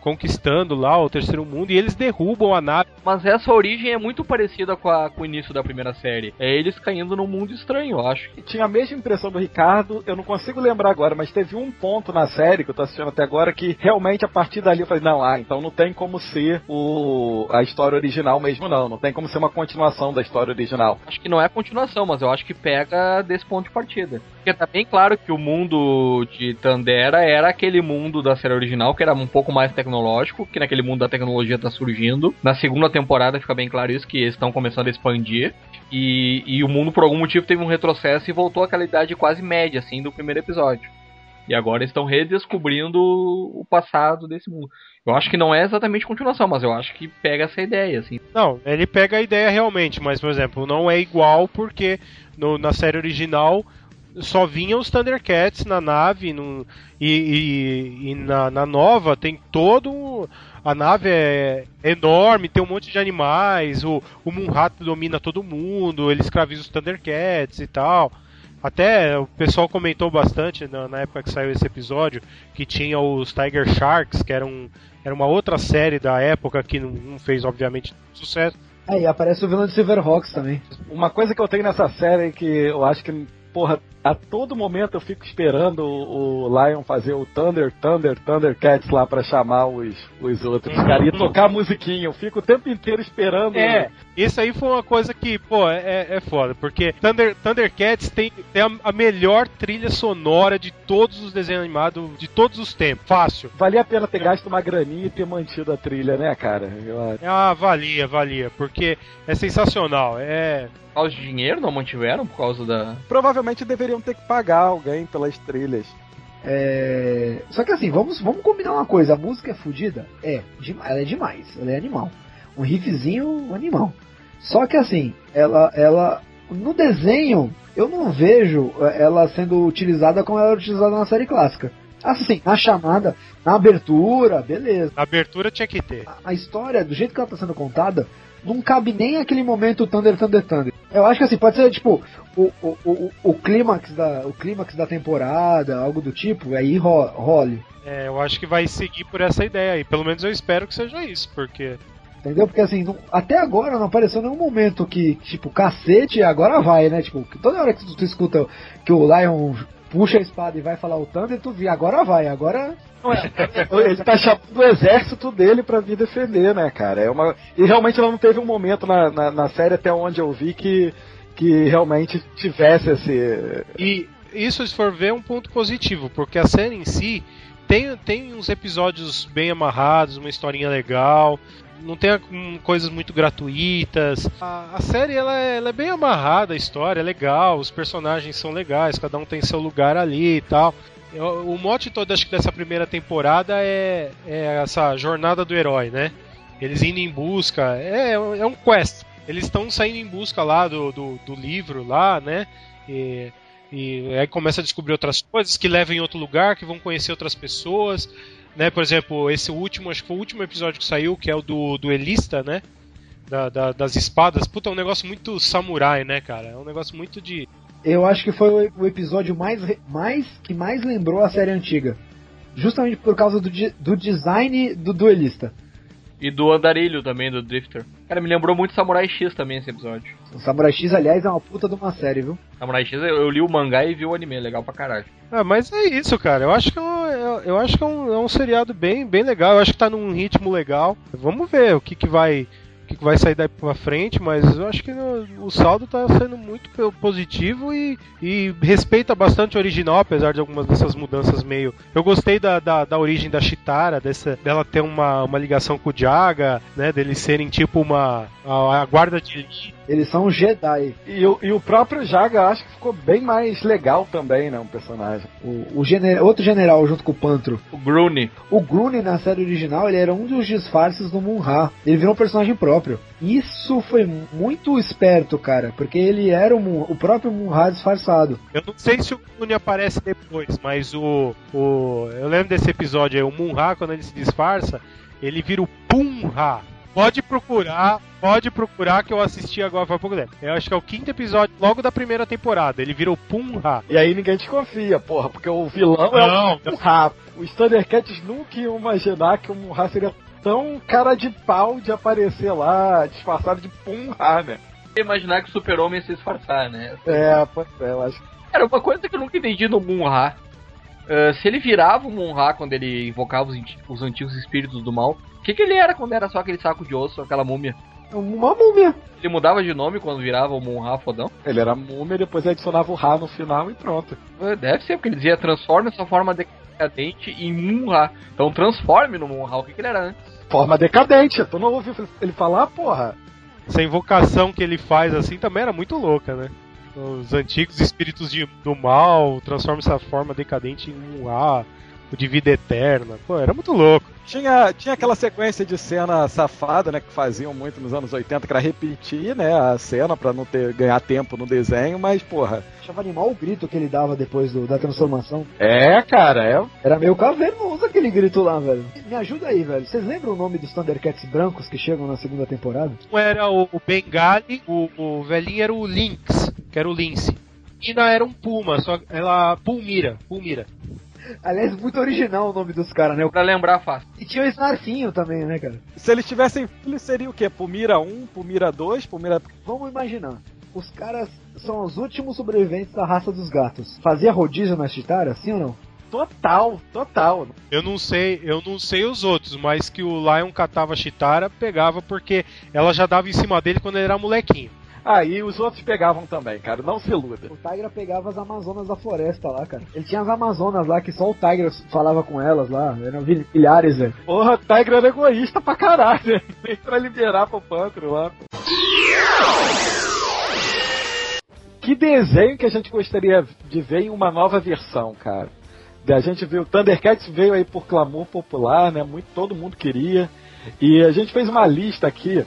conquistando lá o terceiro mundo e eles derrubam a nave. Mas essa origem é muito parecida com, a- com o início da primeira série. É eles caindo num mundo estranho, eu acho. Tinha a mesma impressão do Ricardo, eu não consigo lembrar agora, mas teve um ponto na série que eu tô assistindo até agora que realmente a partir dali eu falei, não, ah, então não tem como ser o, a história original mesmo não, não tem como ser uma continuação da história original. Acho que não é a continuação, mas eu acho que pega desse ponto de partida. Porque tá bem claro que o mundo de Tandera era aquele mundo da série original, que era um pouco mais tecnológico, que naquele mundo da tecnologia tá surgindo. Na segunda temporada fica bem claro isso, que eles estão começando a expandir. E, e o mundo, por algum motivo, teve um retrocesso e voltou àquela idade quase média, assim, do primeiro episódio. E agora estão redescobrindo o passado desse mundo. Eu acho que não é exatamente continuação, mas eu acho que pega essa ideia, assim. Não, ele pega a ideia realmente, mas por exemplo, não é igual porque no- na série original só vinham os Thundercats na nave no- e, e- e na, na nova tem todo. um- A nave é enorme, tem um monte de animais, o, o Munrat domina todo mundo, ele escraviza os Thundercats e tal. Até o pessoal comentou bastante na, na época que saiu esse episódio que tinha os Tiger Sharks, que eram, era uma outra série da época que não, não fez, obviamente, sucesso. Aí aparece o vilão de Silverhawks também. Uma coisa que eu tenho nessa série é que eu acho que, porra, a todo momento eu fico esperando o, o Lion fazer o Thunder, Thunder, Thundercats lá pra chamar os, os outros, cara, e tocar a musiquinha. Eu fico o tempo inteiro esperando. É, isso aí foi uma coisa que, pô, é, é foda, porque Thunder, Thundercats tem, tem a, a melhor trilha sonora de todos os desenhos animados de todos os tempos. Fácil. Valia a pena ter gasto uma graninha e ter mantido a trilha, né, cara? Eu acho. Ah, valia, valia, porque é sensacional. É. Por causa de dinheiro, não mantiveram por causa da. Provavelmente deveriam ter que pagar alguém pelas trilhas. É... Só que assim, vamos, vamos combinar uma coisa. A música é fodida? É, ela é demais. Ela é animal. Um riffzinho animal. Só que assim, ela, ela no desenho eu não vejo eh, ela sendo utilizada como ela era utilizada na série clássica. Assim, na chamada, na abertura, beleza. Na abertura tinha que ter. A história, do jeito que ela está sendo contada, não cabe nem aquele momento Thunder, Thunder, Thunder. Eu acho que assim, pode ser tipo o, o, o, o clímax da, o clímax da temporada, algo do tipo, aí ro- role. É, eu acho que vai seguir por essa ideia aí. Pelo menos eu espero que seja isso, porque Entendeu? Porque assim, não- até agora não apareceu nenhum momento que, tipo, cacete, agora vai, né? Tipo, toda hora que tu, tu escuta que o Lion puxa a espada e vai falar o Thunder, tu vê, agora vai, agora. (laughs) Ele tá chamando o exército dele pra vir defender, né, cara? É uma... E realmente não teve um momento na, na, na série até onde eu vi que, que realmente tivesse esse. E isso, se for ver, é um ponto positivo, porque a série em si tem, tem uns episódios bem amarrados, uma historinha legal, não tem hum, coisas muito gratuitas. A, a série ela é, ela é bem amarrada, a história é legal, os personagens são legais, cada um tem seu lugar ali e tal. Eu- O mote todo acho que dessa primeira temporada é, é essa jornada do herói, né? Eles indo em busca, é, é um quest. Eles estão saindo em busca lá do, do, do livro lá, né? E, e aí começa a descobrir outras coisas que levam em outro lugar, que vão conhecer outras pessoas, né? Por exemplo, esse último, acho que foi o último episódio que saiu, que é o do duelista, né? Da, da- das espadas. Puta, é um negócio muito samurai, né, cara? É um negócio muito de. Eu acho que foi o- episódio mais, mais que mais lembrou a série antiga. Justamente por causa do, do design do duelista. E do andarilho também, do Drifter. Cara, me lembrou muito Samurai X também esse episódio. O Samurai X, aliás, é uma puta de uma série, viu? Samurai X, eu, eu li o mangá e vi o anime, legal pra caralho. Ah, mas é isso, cara. Eu acho que é um, eu, acho que é um, é um seriado bem, bem legal. Eu acho que tá num ritmo legal. Vamos ver o que, que vai. O que, vai sair daí pra frente, mas eu acho que o saldo tá sendo muito po- positivo e, e respeita bastante o original, apesar de algumas dessas mudanças meio. Eu gostei da, da, da origem da Chitara, dessa, dela ter uma, uma ligação com o Jaga, né? Deles serem tipo uma. a, a guarda de elite. Eles são Jedi. E, o- e o próprio Jaga acho que ficou bem mais legal também, né? Um personagem. O, o gene- outro general junto com o Pantro. O Grune. O Grune na série original ele era um dos disfarces do Munra. Ele virou um personagem próprio. Isso foi muito esperto, cara, porque ele era o, o próprio Munra disfarçado. Eu não sei se o Kuni aparece depois, mas o, o. Eu lembro desse episódio aí, o Munra, quando ele se disfarça, ele vira o Punra. Pode procurar, pode procurar que eu assisti agora faz pouco tempo. Eu acho que é o quinto episódio, logo da primeira temporada. Ele vira o Punra. E aí ninguém desconfia, porra, porque o vilão Não, é o Munra. Os Thundercats nunca iam imaginar que o Munra seria tão cara de pau de aparecer lá, disfarçado de Punra, né? Imaginar que o super-homem ia se disfarçar, né? É, pois é, eu acho. Cara, uma coisa que eu nunca entendi no Munra. eh, se ele virava o Munra quando ele invocava os, os antigos espíritos do mal, que, que ele era quando era só aquele saco de osso, aquela múmia? Uma múmia. Ele mudava de nome quando virava o Munra fodão? Ele era múmia, depois adicionava o Ra no final e pronto. Eh, Deve ser, porque ele dizia transforme essa forma decadente em Munra. Então transforme no Munra. O que, que ele era antes? Forma decadente, tu não ouviu ele falar, porra? Essa invocação que ele faz assim também era muito louca, né? Os antigos espíritos de- do mal transformam essa forma decadente em um A, o de vida eterna. Pô, era muito louco. Tinha, tinha aquela sequência de cena safada, né, que faziam muito nos anos 80, que era repetir, né, a cena pra não ter ganhar tempo no desenho, mas porra. Achava animal o grito que ele dava depois do- da transformação. É, cara, é. Era meio cavernoso aquele grito lá, velho. Me ajuda aí, velho. Vocês lembram o nome dos Thundercats brancos que chegam na segunda temporada? Um era o, o Bengali, o, o velhinho era o Lynx, que era o Lince. E não era um Puma, só ela Pulmira, Pulmira. Aliás, muito original o nome dos caras, né? Pra lembrar fácil. E tinha o Snarfinho também, né, cara? Se eles tivessem filho, seria o quê? Pumira 1, Pumira 2, Pumira. Vamos imaginar. Os caras são os últimos sobreviventes da raça dos gatos. Fazia rodízio na Chitara, sim ou não? Total, total. Eu não sei, eu não sei os outros, mas que o Lion catava a Chitara, pegava porque ela já dava em cima dele quando ele era molequinho. Aí os outros pegavam também, cara, não se iluda. O Tigra pegava as Amazonas da floresta lá, cara. Ele tinha as Amazonas lá que só o Tigra falava com elas lá. Eram milhares, velho. Porra, o Tiger era egoísta pra caralho, né? Nem pra liberar pro Pantro lá. Que desenho que a gente gostaria de ver em uma nova versão, cara. A gente viu, o Thundercats veio aí por clamor popular, né? Muito, todo mundo queria. E a gente fez uma lista aqui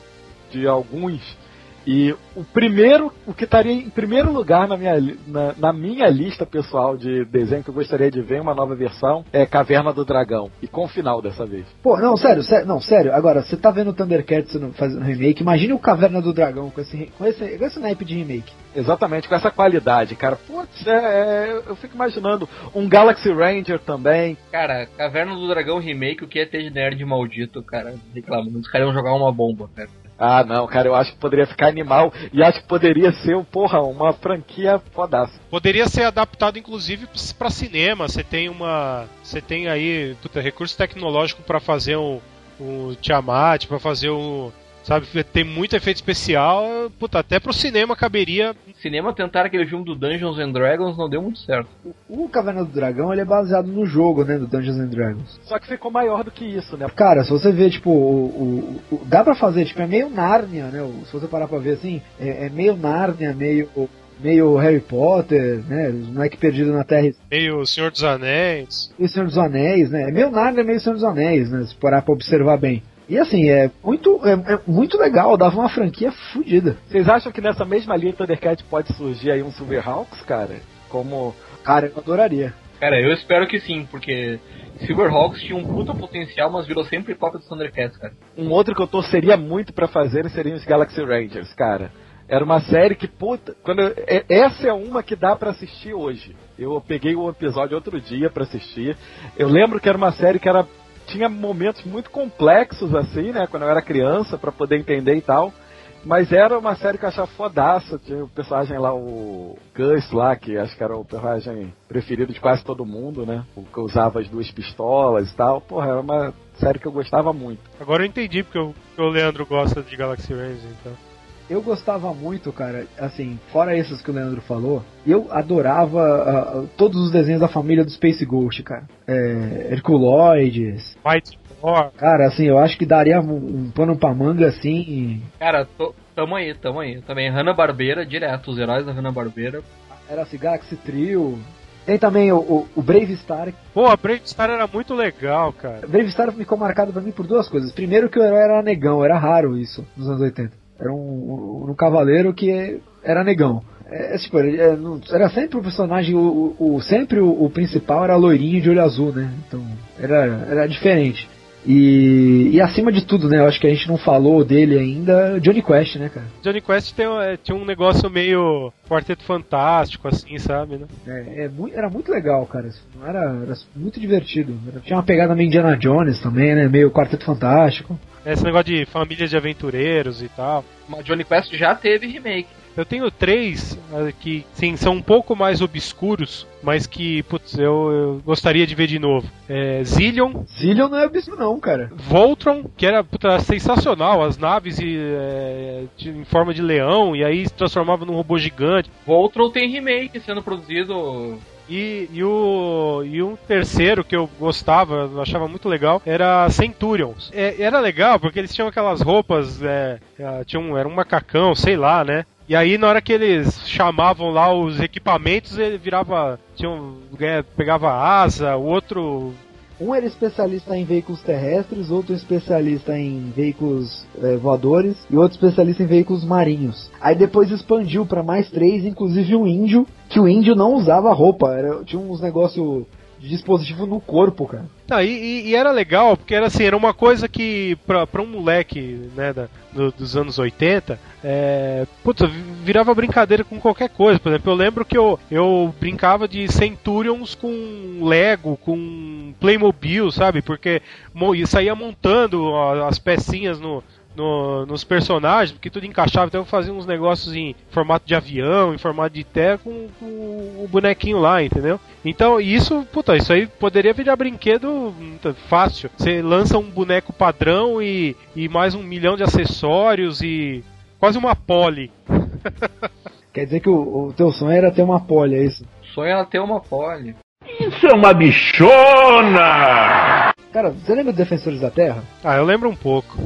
de alguns E o primeiro, o que estaria em primeiro lugar na minha, na, na minha lista pessoal de desenho que eu gostaria de ver uma nova versão é Caverna do Dragão. E com final dessa vez. Pô, não, sério, sério, não, sério. Agora, você tá vendo o Thundercats fazendo remake, imagine o Caverna do Dragão com esse, com esse, com esse naipe de remake. Exatamente, com essa qualidade, cara. Putz, é, é, eu fico imaginando um Galaxy Ranger também. Cara, Caverna do Dragão Remake, o que é ter de nerd maldito, cara? Reclamando. Os caras iam jogar uma bomba, cara. Ah, não, cara, eu acho que poderia ficar animal e acho que poderia ser, porra, uma franquia fodaça. Poderia ser adaptado inclusive para cinema. Você tem uma, você tem aí puta, recurso tecnológico para fazer um, um Tiamat, para fazer um, sabe, tem muito efeito especial. Puta, até pro cinema caberia. Cinema tentaram aquele filme do Dungeons and Dragons, não deu muito certo. O Caverna do Dragão, ele é baseado no jogo, né, do Dungeons and Dragons. Só que ficou maior do que isso, né? Cara, se você ver, tipo, o, o- o- dá pra fazer, tipo, é meio Nárnia, né? o- Se você parar pra ver assim, é, é meio Nárnia, meio, meio Harry Potter, né? Os moleques perdidos na Terra Meio Senhor dos Anéis. e Senhor dos Anéis, né? É meio Nárnia, meio Senhor dos Anéis, né? Se parar pra observar bem. E assim, é muito, é, é muito legal, dava uma franquia fodida. Vocês acham que nessa mesma linha Thundercat pode surgir aí um Silverhawks, cara? Como. Cara, eu adoraria. Cara, eu espero que sim, porque Silverhawks tinha um puta potencial, mas virou sempre cópia do Thundercats, cara. Um outro que eu torceria muito pra fazer seriam os Galaxy Rangers, cara. Era uma série que, puta, quando eu- é- essa é uma que dá pra assistir hoje. Eu peguei o episódio outro dia pra assistir. Eu lembro que era uma série que era tinha momentos muito complexos assim, né, quando eu era criança pra poder entender e tal. Mas era uma série que eu achava fodaça. Tinha o personagem lá, o Gus lá, que acho que era o personagem preferido de quase todo mundo, né? O que usava as duas pistolas e tal. Porra, era uma série que eu gostava muito. Agora eu entendi porque o, Leandro gosta de Galaxy Rangers, então. Eu gostava muito, cara, assim, fora esses que o Leandro falou, eu adorava ah, todos os desenhos da família do Space Ghost, cara. É, Herculoides. Mighty Thor. Cara, assim, eu acho que daria um, um pano pra manga, assim. Cara, tô- tamo aí, tamo aí. Também Hanna-Barbera, direto, os heróis da Hanna-Barbera. Era assim, Galaxy Trio. Tem também o, o, o Brave Star. Pô, a Brave Star era muito legal, cara. Brave Star ficou marcado pra mim por duas coisas. Primeiro que o herói era negão, era raro isso nos anos 80. Era um, um, um cavaleiro que era negão. É, tipo, ele- é, era sempre o personagem, o, o- o- sempre o, o principal era loirinho de olho azul, né? Então era, era diferente. E, e acima de tudo, né? Eu acho que a gente não falou dele ainda, Johnny Quest, né, cara? Johnny Quest tem, é, tinha um negócio meio quarteto fantástico, assim, sabe, né? É, é era muito legal, cara. Era, era muito divertido. Tinha uma pegada meio Indiana Jones também, né? Meio Quarteto Fantástico. Esse negócio de famílias de aventureiros e tal. Mas Johnny Quest já teve remake. Eu tenho três eh, que, sim, são um pouco mais obscuros, mas que, putz, eu, eu gostaria de ver de novo. É, Zillion, Zillion não é obscuro não, cara. Voltron, que era puta, sensacional, as naves e, é, de- em forma de leão, e aí se transformava num robô gigante. Voltron tem remake sendo produzido. E, e, o, e um terceiro que eu gostava, eu achava muito legal, era Centurions. É, era legal porque eles tinham aquelas roupas, é, é, um, era um macacão, sei lá, né? E aí na hora que eles chamavam lá os equipamentos, ele virava. Tinha um, é, pegava asa, o outro. Um era especialista em veículos terrestres, outro especialista em veículos eh, voadores e outro especialista em veículos marinhos. Aí depois expandiu pra mais três, inclusive um índio, que o índio não usava roupa, era, tinha uns negócios de dispositivo no corpo, cara. Não, e, e- era legal, porque era assim, era uma coisa que pra, pra um moleque né, da- do- dos anos 80, é, puta, vi- virava brincadeira com qualquer coisa. Por exemplo, eu lembro que eu, eu brincava de Centurions com Lego, com Playmobil, sabe? Porque e saía montando as pecinhas no, no- nos personagens, porque tudo encaixava, então eu fazia uns negócios em formato de avião, em formato de terra, com, com o bonequinho lá, entendeu? Então, isso, puta, isso aí poderia virar brinquedo fácil. Você lança um boneco padrão e, e mais um milhão de acessórios e quase uma pole. (laughs) Quer dizer que o, o teu sonho era ter uma polha, é isso? Sonho era ter uma pole. Isso é uma bichona! Cara, você lembra dos Defensores da Terra? Ah, eu lembro um pouco.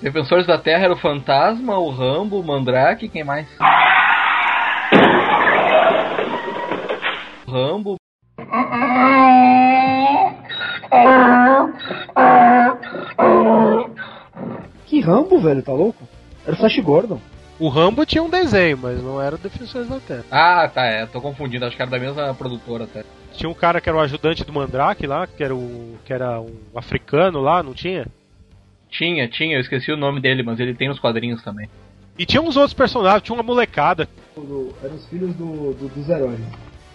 Defensores da Terra era o Fantasma, o Rambo, o Mandrake, quem mais? O Rambo. Que Rambo, velho, tá louco? Era o Flash Gordon. O Rambo tinha um desenho, mas não era o Defensores da Terra. Ah, tá, é, tô confundindo, acho que era da mesma produtora até. Tinha um cara que era o ajudante do Mandrake lá, que era, o, que era um africano lá, não tinha? Tinha, tinha, eu esqueci o nome dele, mas ele tem nos quadrinhos também. E tinha uns outros personagens, tinha uma molecada. Do- Eram os filhos do, do- dos heróis.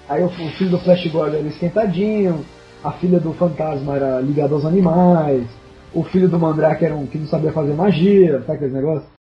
Aí o, o filho do Flash Gordon era esquentadinho, a filha do fantasma era ligada aos animais, o filho do Mandrake era um que não sabia fazer magia, sabe aqueles negócios?